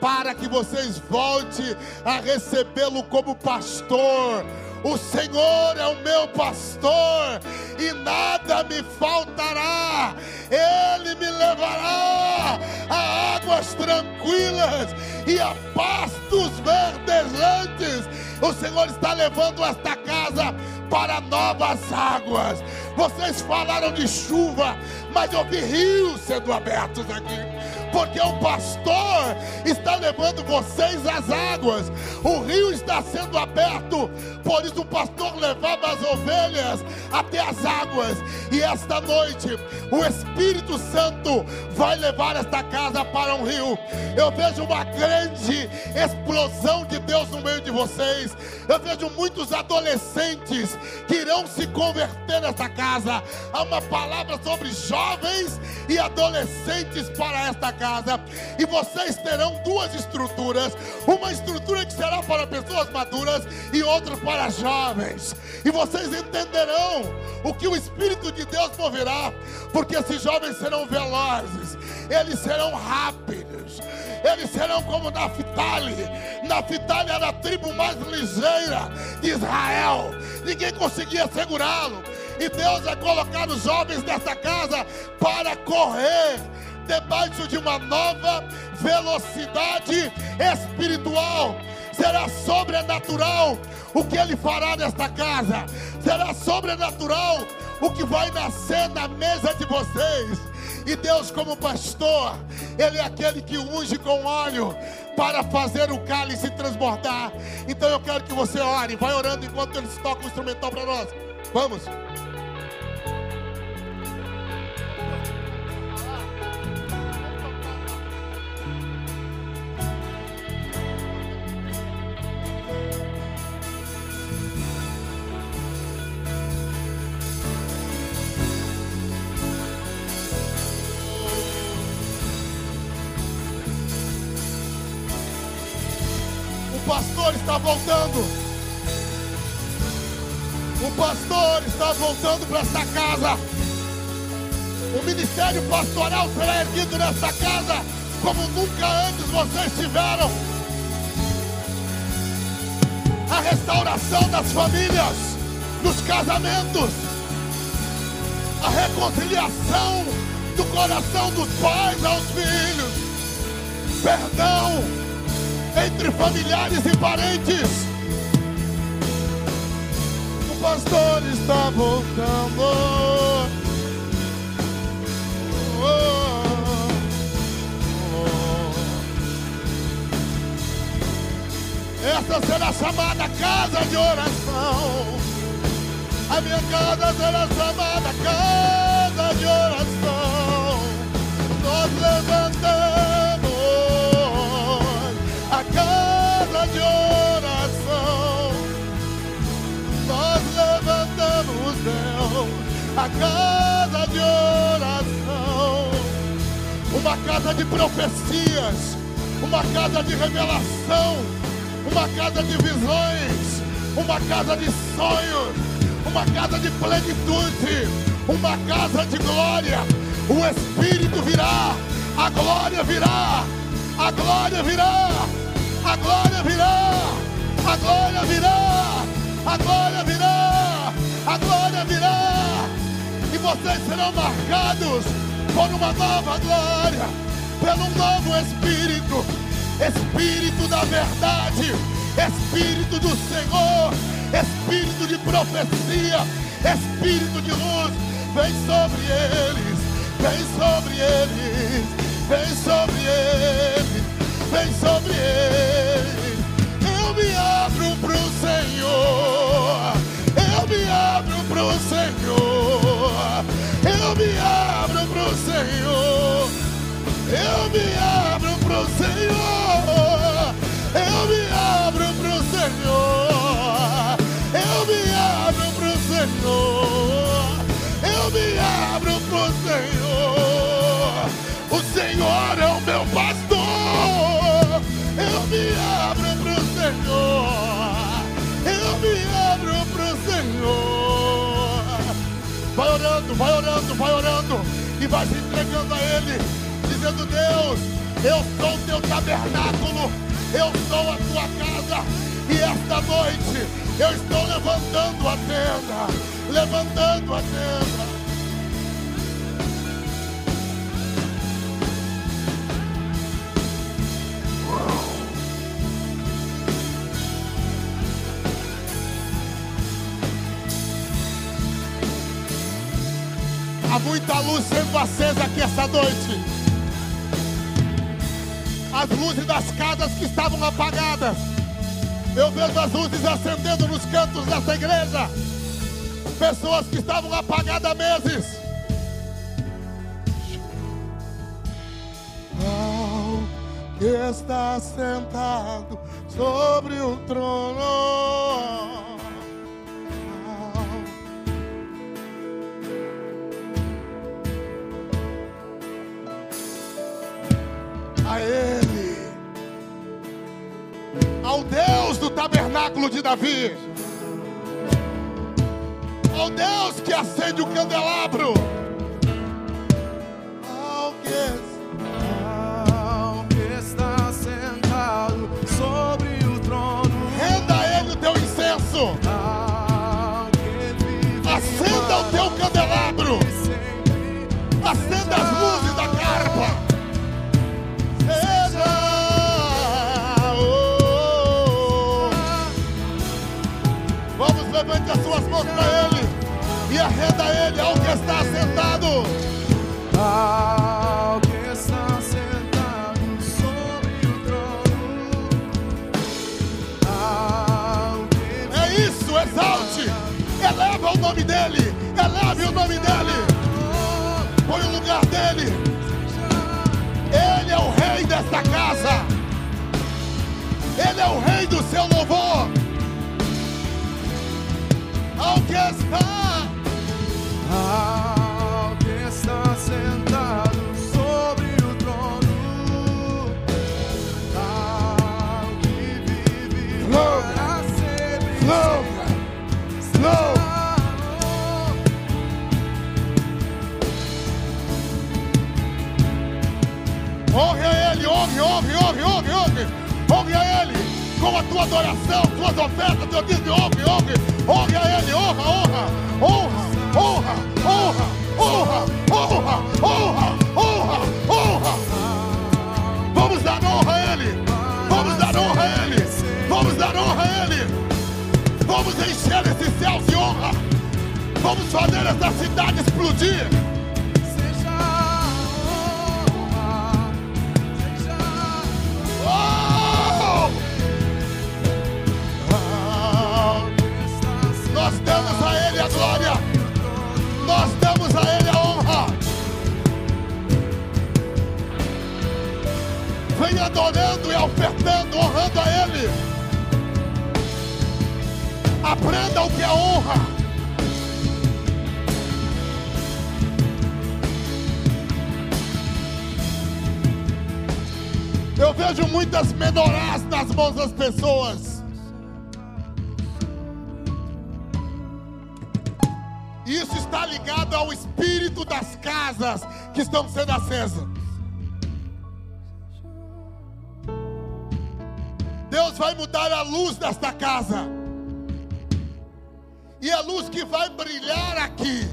Para que vocês voltem a recebê-lo como pastor. O Senhor é o meu pastor e nada me faltará. Ele me levará a águas tranquilas e a pastos verdejantes. O Senhor está levando esta casa para novas águas. Vocês falaram de chuva, mas eu vi rios sendo abertos aqui porque o pastor está levando vocês às águas, o rio está sendo aberto, por isso o pastor levava as ovelhas até as águas, e esta noite o Espírito Santo vai levar esta casa para um rio. Eu vejo uma grande explosão de Deus no meio de vocês, eu vejo muitos adolescentes que irão se converter nesta casa. Há uma palavra sobre jovens e adolescentes para esta casa e vocês terão duas estruturas: uma estrutura que será para pessoas maduras e outra para jovens. E vocês entenderão o que o Espírito de Deus moverá, porque esses jovens serão velozes, eles serão rápidos, eles serão como Naphtali. Naphtali era a tribo mais ligeira de Israel, ninguém conseguia segurá-lo. E Deus vai colocar os jovens desta casa para correr debaixo de uma nova velocidade espiritual. Será sobrenatural o que ele fará nesta casa. Será sobrenatural o que vai nascer na mesa de vocês. E Deus, como pastor, Ele é aquele que unge com óleo para fazer o cálice transbordar. Então eu quero que você ore, vai orando enquanto eles tocam o instrumental para nós. Vamos. Pastor está voltando. O pastor está voltando para esta casa. O ministério pastoral será erguido nesta casa como nunca antes vocês tiveram. A restauração das famílias, dos casamentos, a reconciliação do coração dos pais aos filhos, perdão entre familiares e parentes. O pastor está voltando. Oh, oh. Essa será chamada casa de oração. A minha casa será chamada casa de oração. Nós levantamos a casa de oração. Uma casa de profecias, uma casa de revelação, uma casa de visões, uma casa de sonhos, uma casa de plenitude, uma casa de glória. O Espírito virá, a glória virá, a glória virá, a glória virá, a glória virá, a glória virá, a glória virá. Vocês serão marcados por uma nova glória, pelo novo Espírito, Espírito da verdade, Espírito do Senhor, Espírito de profecia, Espírito de luz, vem sobre eles, vem sobre eles, vem sobre eles, vem sobre eles. Eu me abro pro Senhor, eu me abro Senhor, eu me abro pro Senhor, eu me abro pro Senhor, eu me abro pro Senhor, eu me abro pro Senhor, eu me abro pro Senhor. Orando, vai orando, vai orando e vai se entregando a Ele, dizendo: Deus, eu sou o teu tabernáculo, eu sou a tua casa, e esta noite eu estou levantando a tenda, levantando a tenda. Muita luz sendo acesa aqui essa noite. As luzes das casas que estavam apagadas. Eu vejo as luzes acendendo nos cantos dessa igreja. Pessoas que estavam apagadas há meses. Ao que está sentado sobre o trono. Ele, ao Deus do tabernáculo de Davi, ao Deus que acende o candelabro, ao que Ao que está sentado sobre o trono, renda a Ele o teu incenso, acenda o teu candelabro, acenda as levante as suas mãos para Ele e arreda Ele ao que está sentado. ao que está sentado sobre o trono, É isso, exalte, eleva o nome dEle, eleve o nome dEle, põe o lugar dEle. Ele é o rei desta casa, Ele é o rei do seu louvor. Que está. Que está sentado sobre o trono, ao que vive Flow. para sempre. Flow, flow. Honre a Ele, honre, honre, honre, honre, honre. Honre a Ele com a tua adoração, tuas ofertas, teu dízimo, honre, honre. Honre a Ele, honra, honra, honra, honra, honra, honra, honra, honra, honra, honra. Vamos dar honra a Ele. Vamos dar honra a Ele. Vamos dar honra a Ele. Vamos encher esses céus de honra. Vamos fazer essa cidade explodir. Seja honra, seja Oh! Nós damos a Ele a glória. Nós damos a Ele a honra. Vem adorando e ofertando, honrando a Ele. Aprenda o que é honra. Eu vejo muitas menorás nas mãos das pessoas. Isso está ligado ao espírito das casas que estão sendo acesas. Deus vai mudar a luz desta casa. E a luz que vai brilhar aqui,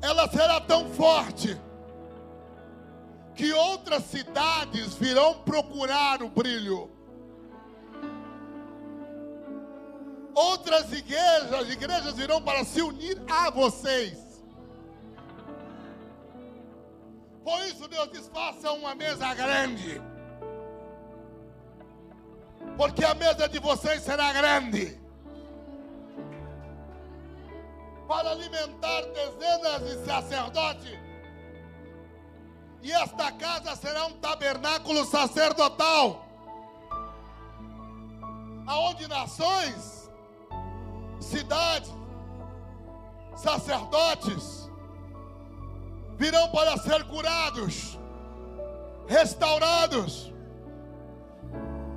ela será tão forte que outras cidades virão procurar o brilho. Outras igrejas, igrejas virão para se unir a vocês. Por isso Deus diz: faça uma mesa grande. Porque a mesa de vocês será grande. Para alimentar dezenas de sacerdotes. E esta casa será um tabernáculo sacerdotal. Aonde nações, cidades, sacerdotes virão para ser curados, restaurados.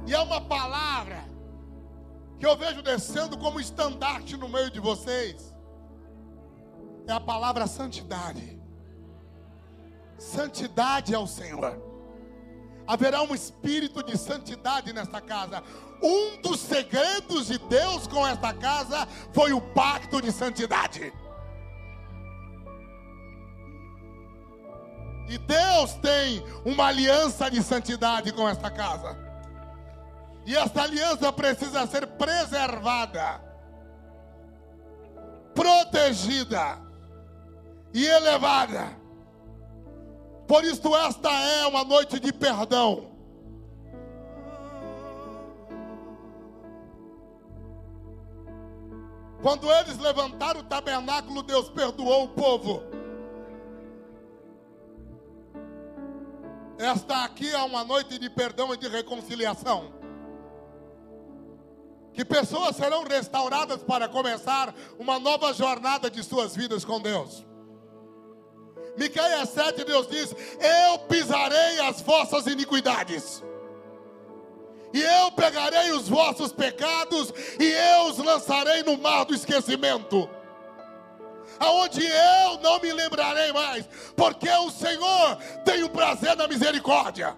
E é uma palavra que eu vejo descendo como estandarte no meio de vocês. É a palavra santidade. Santidade ao Senhor. Haverá um espírito de santidade nesta casa. Um dos segredos de Deus com esta casa foi o pacto de santidade. E Deus tem uma aliança de santidade com esta casa. E esta aliança precisa ser preservada, protegida e elevada. Por isso, esta é uma noite de perdão. Quando eles levantaram o tabernáculo, Deus perdoou o povo. Esta aqui é uma noite de perdão e de reconciliação. Que pessoas serão restauradas para começar uma nova jornada de suas vidas com Deus. Miqueias 7, Deus diz: Eu pisarei as vossas iniquidades, e eu pegarei os vossos pecados, e eu os lançarei no mar do esquecimento, aonde eu não me lembrarei mais, porque o Senhor tem o prazer na misericórdia.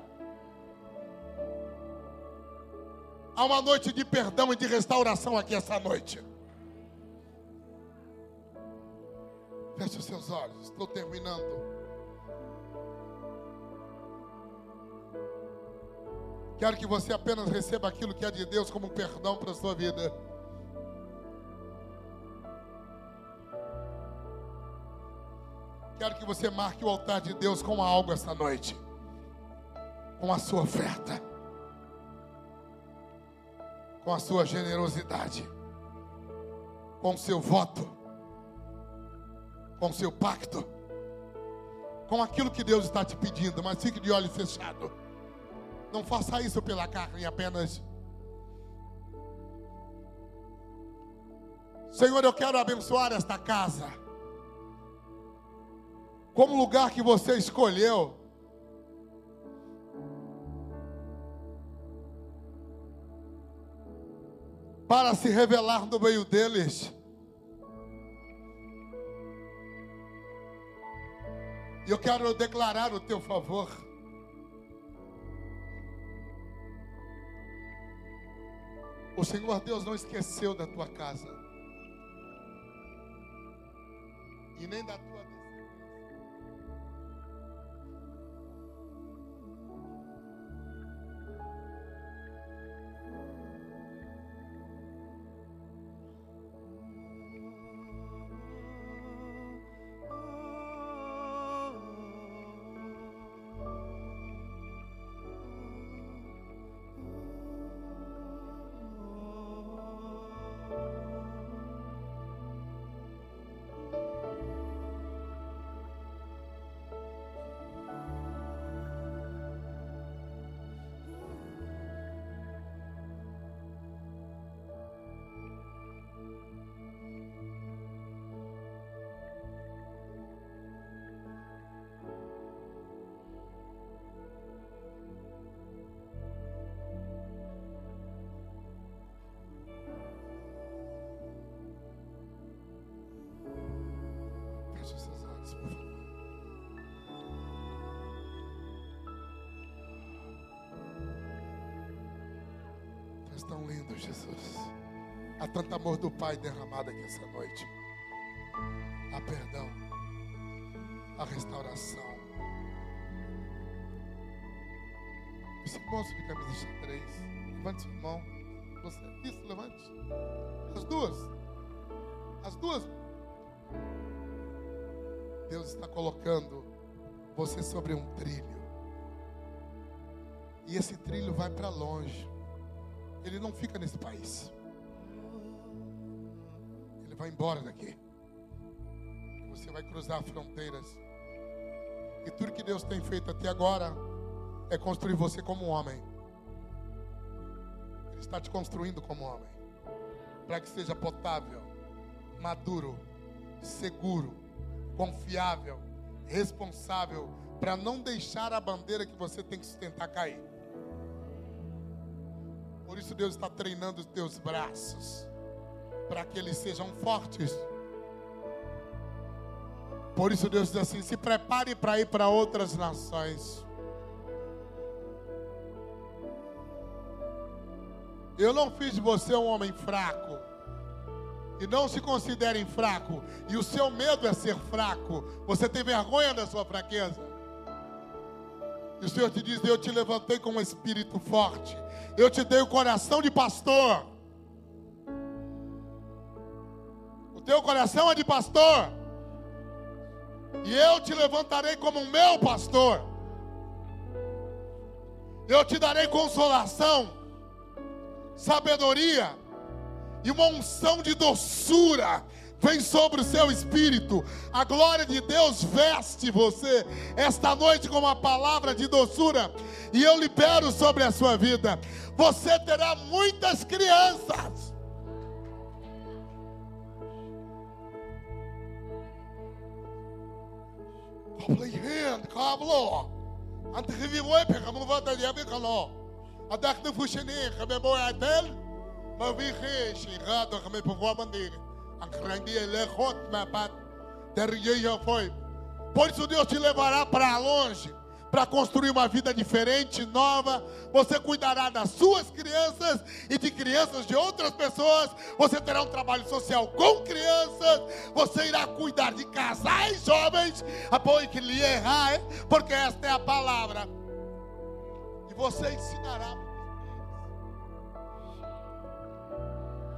Há uma noite de perdão e de restauração aqui essa noite. Feche os seus olhos, estou terminando. Quero que você apenas receba aquilo que é de Deus como perdão para a sua vida. Quero que você marque o altar de Deus com algo esta noite, com a sua oferta, com a sua generosidade, com o seu voto com o seu pacto, com aquilo que Deus está te pedindo, mas fique de olho fechado. Não faça isso pela carne apenas. Senhor, eu quero abençoar esta casa. Como lugar que você escolheu. Para se revelar no meio deles. E eu quero declarar o teu favor. O Senhor Deus não esqueceu da tua casa. E nem da tua tão lindo, Jesus. Há tanto amor do Pai derramado aqui essa noite. Há perdão. Há restauração. Esse moço de camisa xadrez, levante sua mão. Você, isso, levante. As duas. As duas. Deus está colocando você sobre um trilho. E esse trilho vai para longe. Ele não fica nesse país. Ele vai embora daqui. Você vai cruzar fronteiras. E tudo que Deus tem feito até agora é construir você como homem. Ele está te construindo como homem. Para que seja potável, maduro, seguro, confiável, responsável, para não deixar a bandeira que você tem que sustentar cair. Por isso Deus está treinando os teus braços, para que eles sejam fortes. Por isso Deus diz assim: se prepare para ir para outras nações. Eu não fiz de você um homem fraco. E não se considerem fraco. E o seu medo é ser fraco. Você tem vergonha da sua fraqueza. E o Senhor te diz: Eu te levantei com um espírito forte. Eu te dei o coração de pastor. O teu coração é de pastor. E eu te levantarei como um meu pastor. Eu te darei consolação, sabedoria e uma unção de doçura vem sobre o seu espírito. A glória de Deus veste você esta noite com uma palavra de doçura e eu libero sobre a sua vida. Você terá muitas crianças. Compreende, cablo. أنت خذي ويبك من فضل يبيك الله أداك نفوشني خبي بوي عدل ما في خيش غادو خمي بقوا بندير a grandia foi. Por isso Deus te levará para longe, para construir uma vida diferente, nova. Você cuidará das suas crianças e de crianças de outras pessoas. Você terá um trabalho social com crianças. Você irá cuidar de casais jovens. Ah, Apoio que lhe errar, porque esta é a palavra. E você ensinará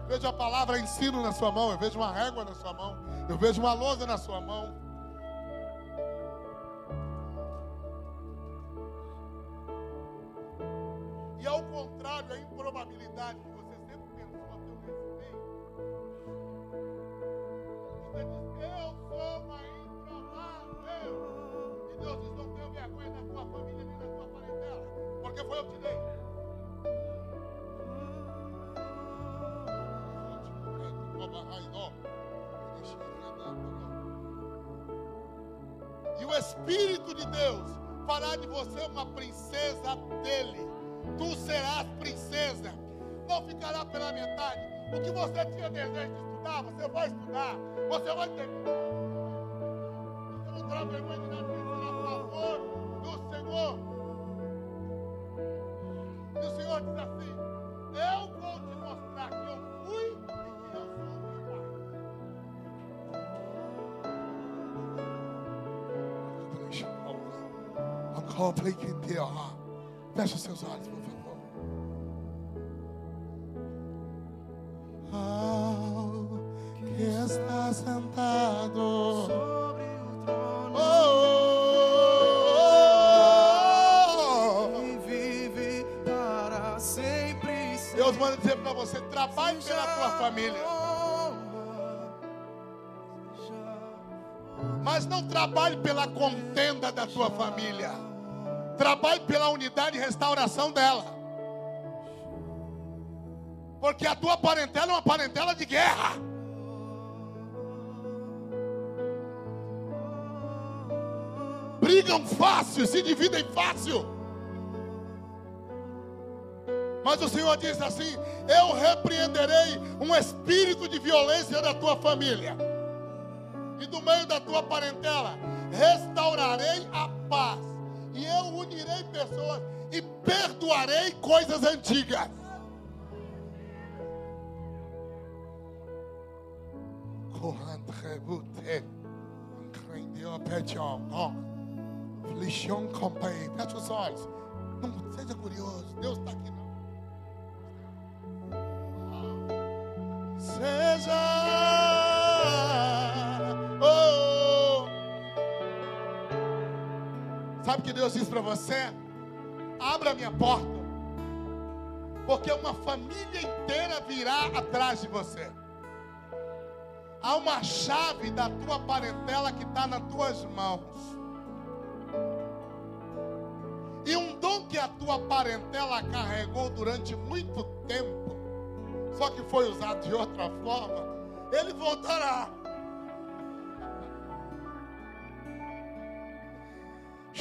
Vejo a palavra ensino na sua mão. Eu vejo uma régua na sua mão. Eu vejo uma lousa na sua mão. E ao contrário, a improbabilidade que você sempre pensou a teu respeito. Você diz, eu sou uma improvável. E Deus diz, não tenho vergonha da tua família nem da tua parentela. Porque foi eu que te dei. E o Espírito de Deus fará de você uma princesa dele. Tu serás princesa. Não ficará pela metade. O que você tinha desejo de estudar, você vai estudar. Você vai ter. Você não terá vergonha de nada, você será a favor do Senhor. E o Senhor diz assim: Eu vou Feche seus olhos, por favor. Ao que está sentado sobre o trono Oh, e vive para sempre. Deus manda dizer para você: trabalhe pela tua família, mas não trabalhe pela contenda da tua família. Trabalhe pela unidade e restauração dela. Porque a tua parentela é uma parentela de guerra. Brigam fácil, se dividem fácil. Mas o Senhor diz assim: Eu repreenderei um espírito de violência da tua família e do meio da tua parentela. Restaurarei a paz e eu unirei pessoas e perdoarei coisas antigas. Feche os olhos. Não seja curioso. Deus está aqui não. Seja Sabe o que Deus diz para você? Abra a minha porta. Porque uma família inteira virá atrás de você. Há uma chave da tua parentela que está nas tuas mãos. E um dom que a tua parentela carregou durante muito tempo, só que foi usado de outra forma, ele voltará.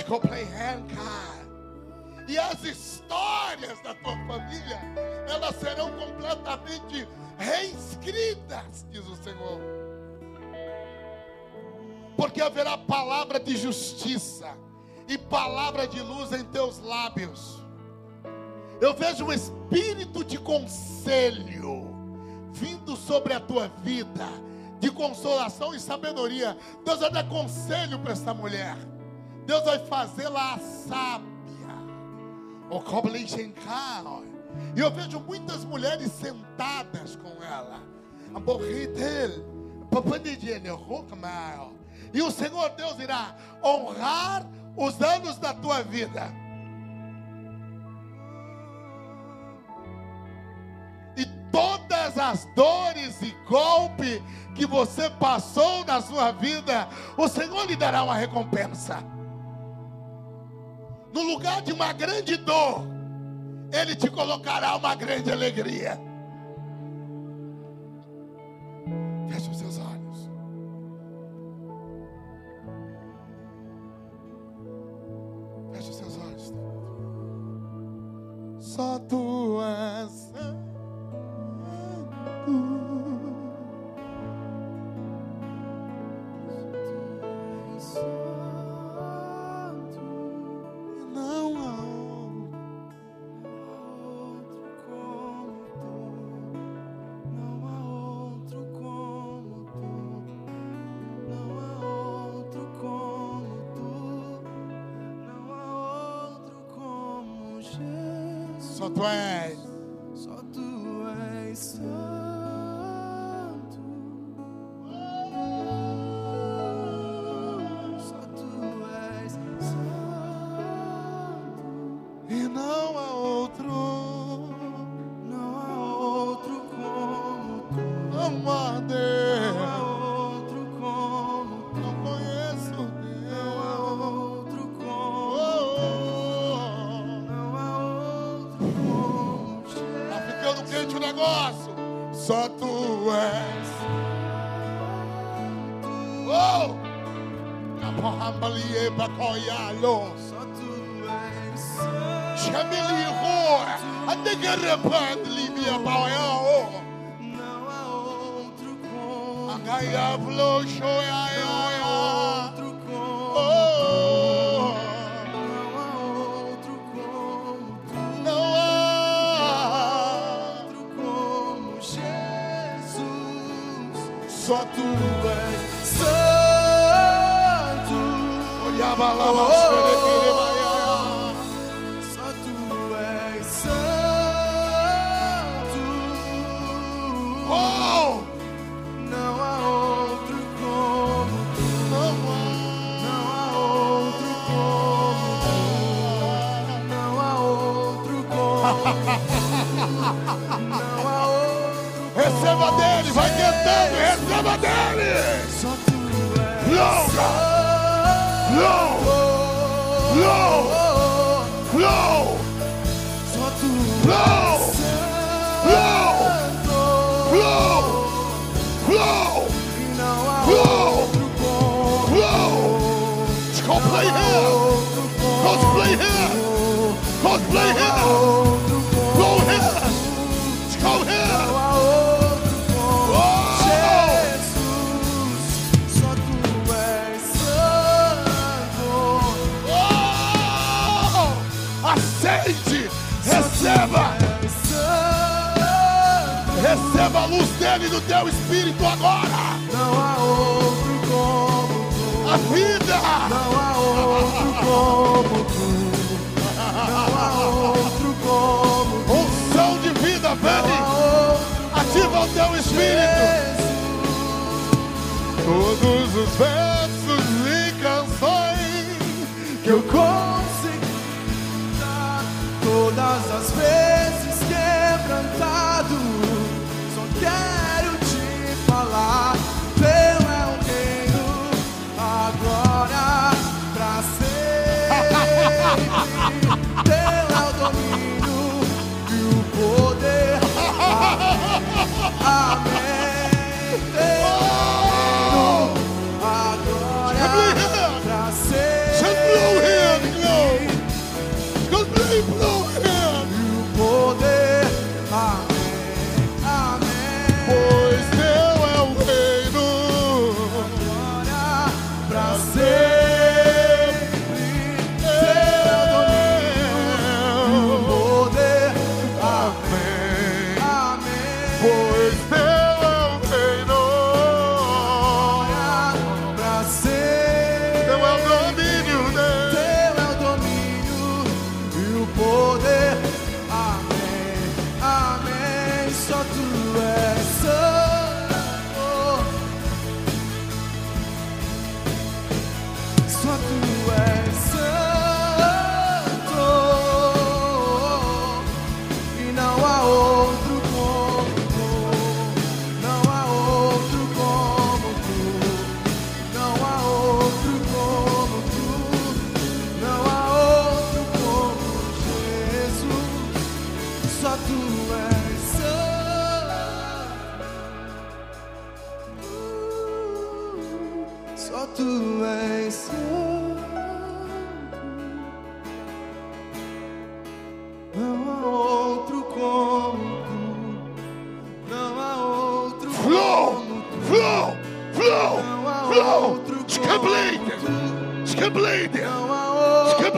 Compreende, cara? E as histórias da tua família, elas serão completamente reescritas, diz o Senhor. Porque haverá palavra de justiça e palavra de luz em teus lábios. Eu vejo um espírito de conselho vindo sobre a tua vida, de consolação e sabedoria. Deus vai dar conselho para essa mulher. Deus vai fazê-la sábia. O. E eu vejo muitas mulheres sentadas com ela. Rukmael. E o Senhor Deus irá honrar os anos da tua vida. E todas as dores e golpes que você passou na sua vida, o Senhor lhe dará uma recompensa. No lugar de uma grande dor, Ele te colocará uma grande alegria.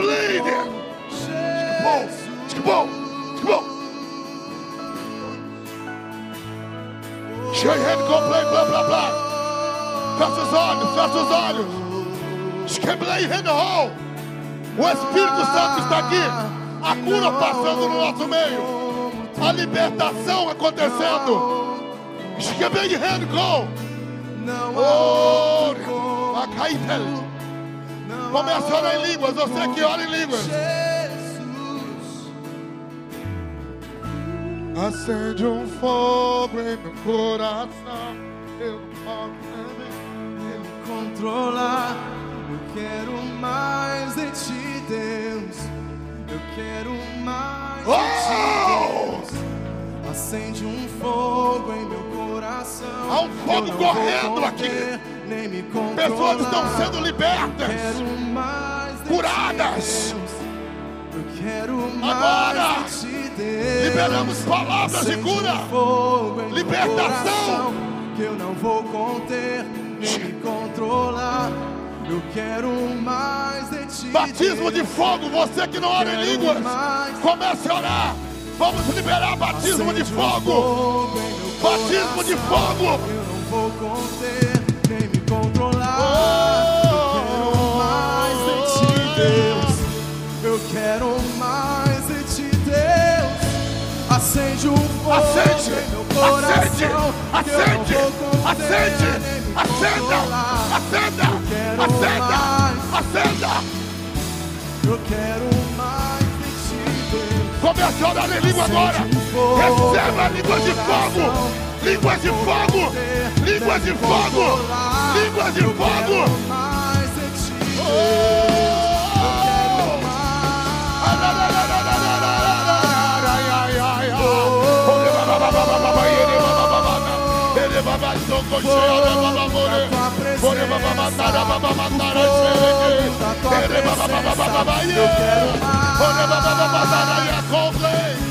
Há outro skablade. como Bom, skibom, skibom. Show your hand, go play, blá, blá, blá. Fecha os olhos, fecha os olhos. In the hall. O Espírito Santo está aqui. A cura passando no nosso meio. A libertação acontecendo. Hand go. Não Oh, Acaitel. Não Comece a orar em línguas. Você que ora em línguas. Jesus. Acende um fogo em meu coração. Eu posso Ele controlar. Eu quero mais de ti, Deus. Eu quero mais de ti, Deus. Acende um fogo em meu coração. Há um fogo correndo aqui. Pessoas estão sendo libertas. Curadas. Agora. Liberamos palavras de cura. Libertação. Que eu não vou conter nem me controlar. Eu quero mais de ti. Batismo de fogo. Você que não ora em línguas. Comece a orar. Vamos liberar batismo de fogo. Batismo de fogo. Eu não vou conter Acende fogo Acende, acende, acende, acenda, acenda, acenda, acenda. eu quero mais de ti, Deus. Comece a orar em língua agora. Receba línguas de fogo. Línguas de fogo. Línguas de fogo. Línguas de fogo. mais de ti,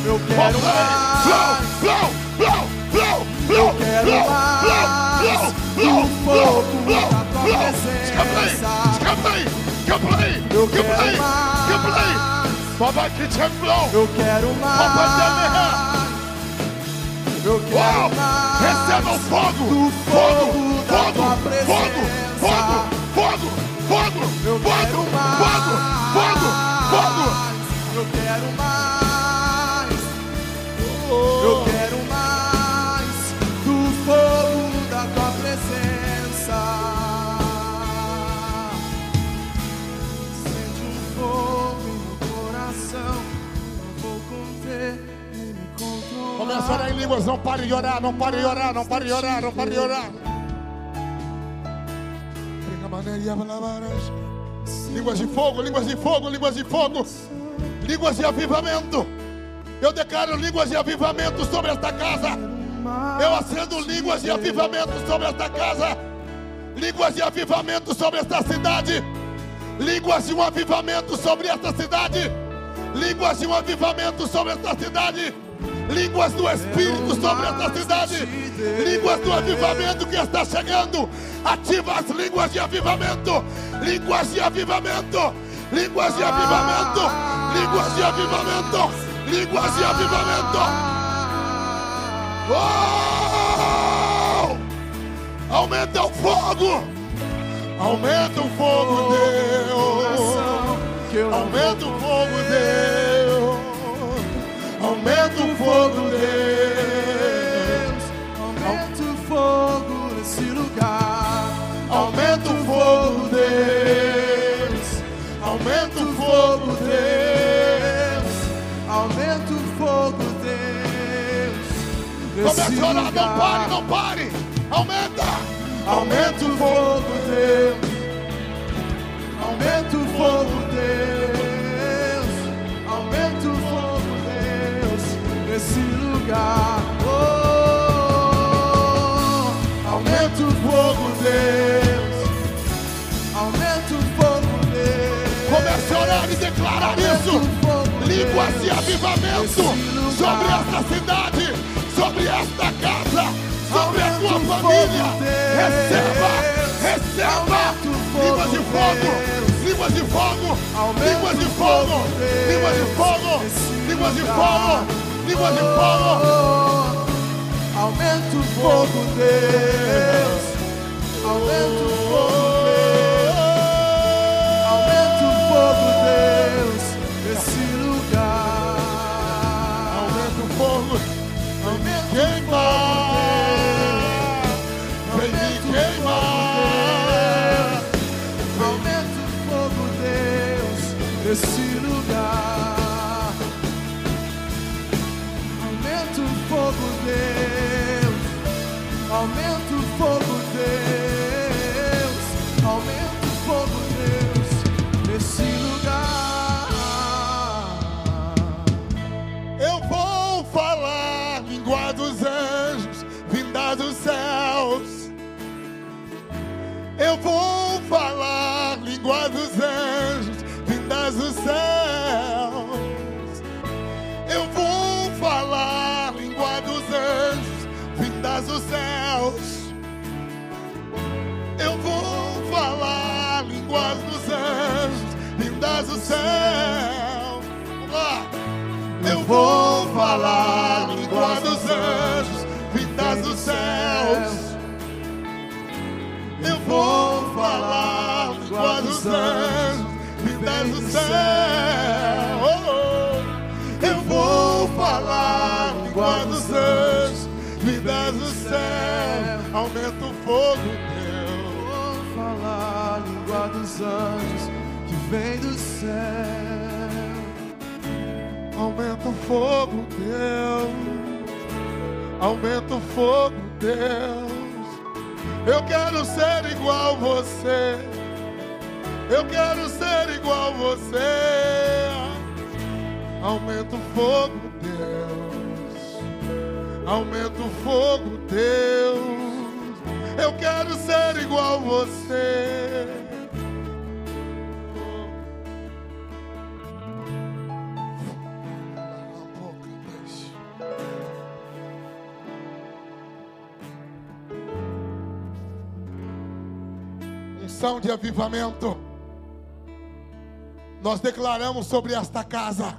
Eu quero mais. Flow, flow, flow, flow, flow, quero flow, mais flow, do flow, fogo flow, da tua flow. presença. Escape, escape, escape, Eu quero mais. Papai Uau! Receba o fogo! Fogo! fogo Fogo! Fogo! Fogo! Fogo! Fogo! Fogo! Línguas, não pare de orar, não pare de orar, não pare de orar, não pare de orar. Línguas de fogo, línguas de fogo, línguas de fogo, línguas de avivamento. Eu declaro línguas de avivamento sobre esta casa. Eu acendo línguas de avivamento sobre esta casa. Línguas de avivamento sobre esta cidade. Línguas de um avivamento sobre esta cidade. Línguas de um avivamento sobre esta cidade. Línguas do Espírito sobre esta cidade. Línguas do avivamento que está chegando. Ativa as línguas de avivamento. Línguas de avivamento. Línguas de avivamento. Línguas de avivamento. Línguas de avivamento. Oh! Aumenta o fogo. Aumenta o fogo, Deus. Aumenta o fogo, Comece a orar, não pare, não pare. Aumenta. Aumenta o fogo, Deus. Aumenta o fogo, Deus. Aumenta o fogo, Deus, nesse lugar. Oh, aumenta o fogo, Deus. Aumenta o fogo, Deus. Comece a orar e declarar isso. Línguas de avivamento sobre esta cidade, sobre esta casa, sobre a tua família. Receba, receba. Línguas de fogo, línguas de fogo, línguas de fogo, línguas de fogo, línguas de fogo, línguas de fogo. Aumenta o fogo, Deus. Aumenta o fogo, Deus. Aumenta o fogo, Deus, nesse lugar. Aumenta o fogo, Deus. Aumenta o fogo, Deus. Aumenta o fogo, Deus, nesse lugar. Eu vou falar língua dos anjos, vinda dos céus. Eu vou falar língua dos anjos, vindas dos céus. Eu vou falar língua dos anjos, vindas dos céus. Eu vou falar línguas dos anjos, vindas do céu. Vamos lá. Eu vou falar língua dos anjos, vindas dos céus. Eu vou falar língua dos anjos, vindas do céu. Oh, oh. Eu vou falar língua dos anjos, vindas do céu. Aumenta o fogo, Deus. Vou falar língua dos anjos que vem do céu. Aumenta o fogo, Deus. Aumenta o fogo, Deus. Eu quero ser igual você. Eu quero ser igual você. Aumenta o fogo, Deus. Aumenta o fogo, Deus. Eu quero ser igual você. Unção de avivamento. Nós declaramos sobre esta casa.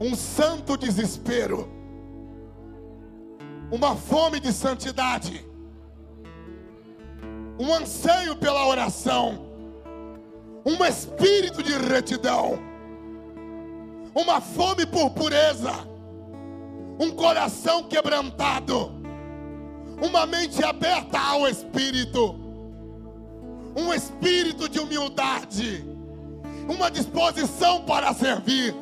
Um santo desespero. Uma fome de santidade. Um anseio pela oração. Um espírito de retidão. Uma fome por pureza um coração quebrantado, uma mente aberta ao Espírito, um espírito de humildade uma disposição para servir.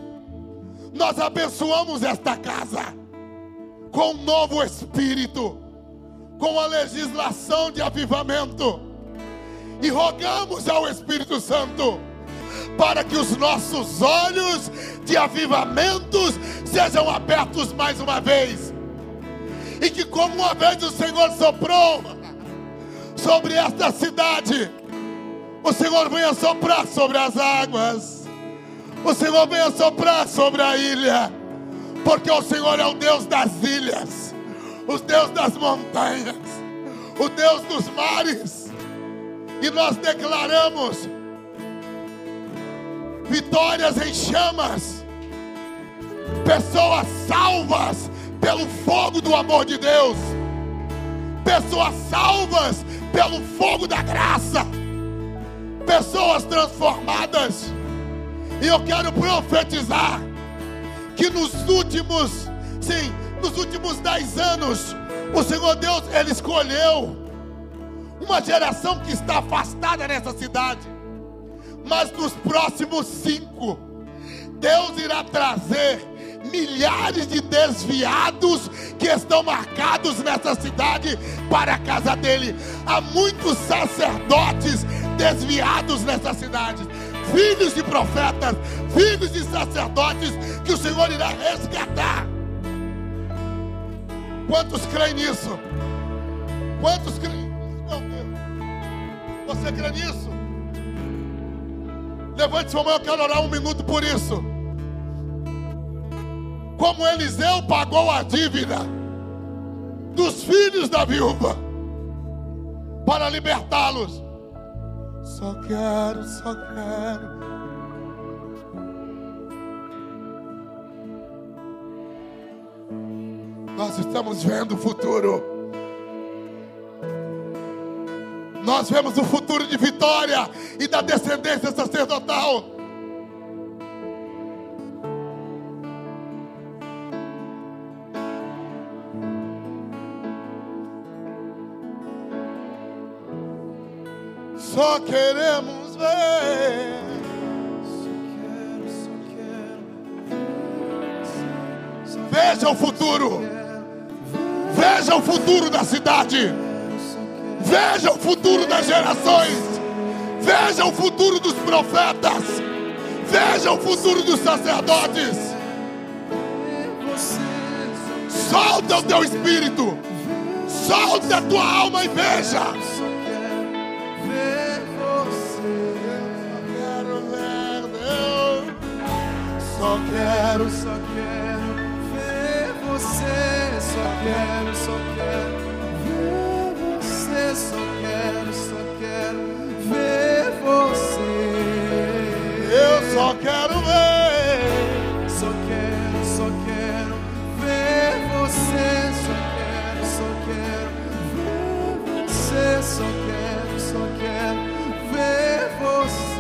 Nós abençoamos esta casa com um novo espírito, com a legislação de avivamento. E rogamos ao Espírito Santo para que os nossos olhos de avivamentos sejam abertos mais uma vez. E que, como uma vez o Senhor soprou sobre esta cidade, o Senhor venha soprar sobre as águas, o Senhor venha soprar sobre a ilha, porque o Senhor é o Deus das ilhas, o Deus das montanhas, o Deus dos mares, e nós declaramos vitórias em chamas, pessoas salvas pelo fogo do amor de Deus, pessoas salvas pelo fogo da graça, pessoas transformadas. E eu quero profetizar que nos últimos, sim, nos últimos dez anos, o Senhor Deus, Ele escolheu uma geração que está afastada nessa cidade. Mas nos próximos cinco, Deus irá trazer milhares de desviados que estão marcados nessa cidade para a casa dele. Há muitos sacerdotes desviados nessa cidade, filhos de profetas, filhos de sacerdotes que o Senhor irá resgatar. Quantos creem nisso? Quantos creem? Meu Deus. Você crê nisso? Levante sua mão, eu quero orar um minuto por isso. Como Eliseu pagou a dívida dos filhos da viúva para libertá-los. Só quero, só quero. Nós estamos vendo o futuro. Nós vemos o futuro de vitória e da descendência sacerdotal. Só queremos ver. Veja o futuro. Veja o futuro da cidade. Veja o futuro das gerações. Veja o futuro dos profetas. Veja o futuro dos sacerdotes. Solta o teu espírito. Solta a tua alma e veja. Quero ver Deus. Só quero, Só quero ver você, só quero, só quero ver você, só quero, só quero ver você. eu só quero ver. Só quero, só quero ver você, quero ver você.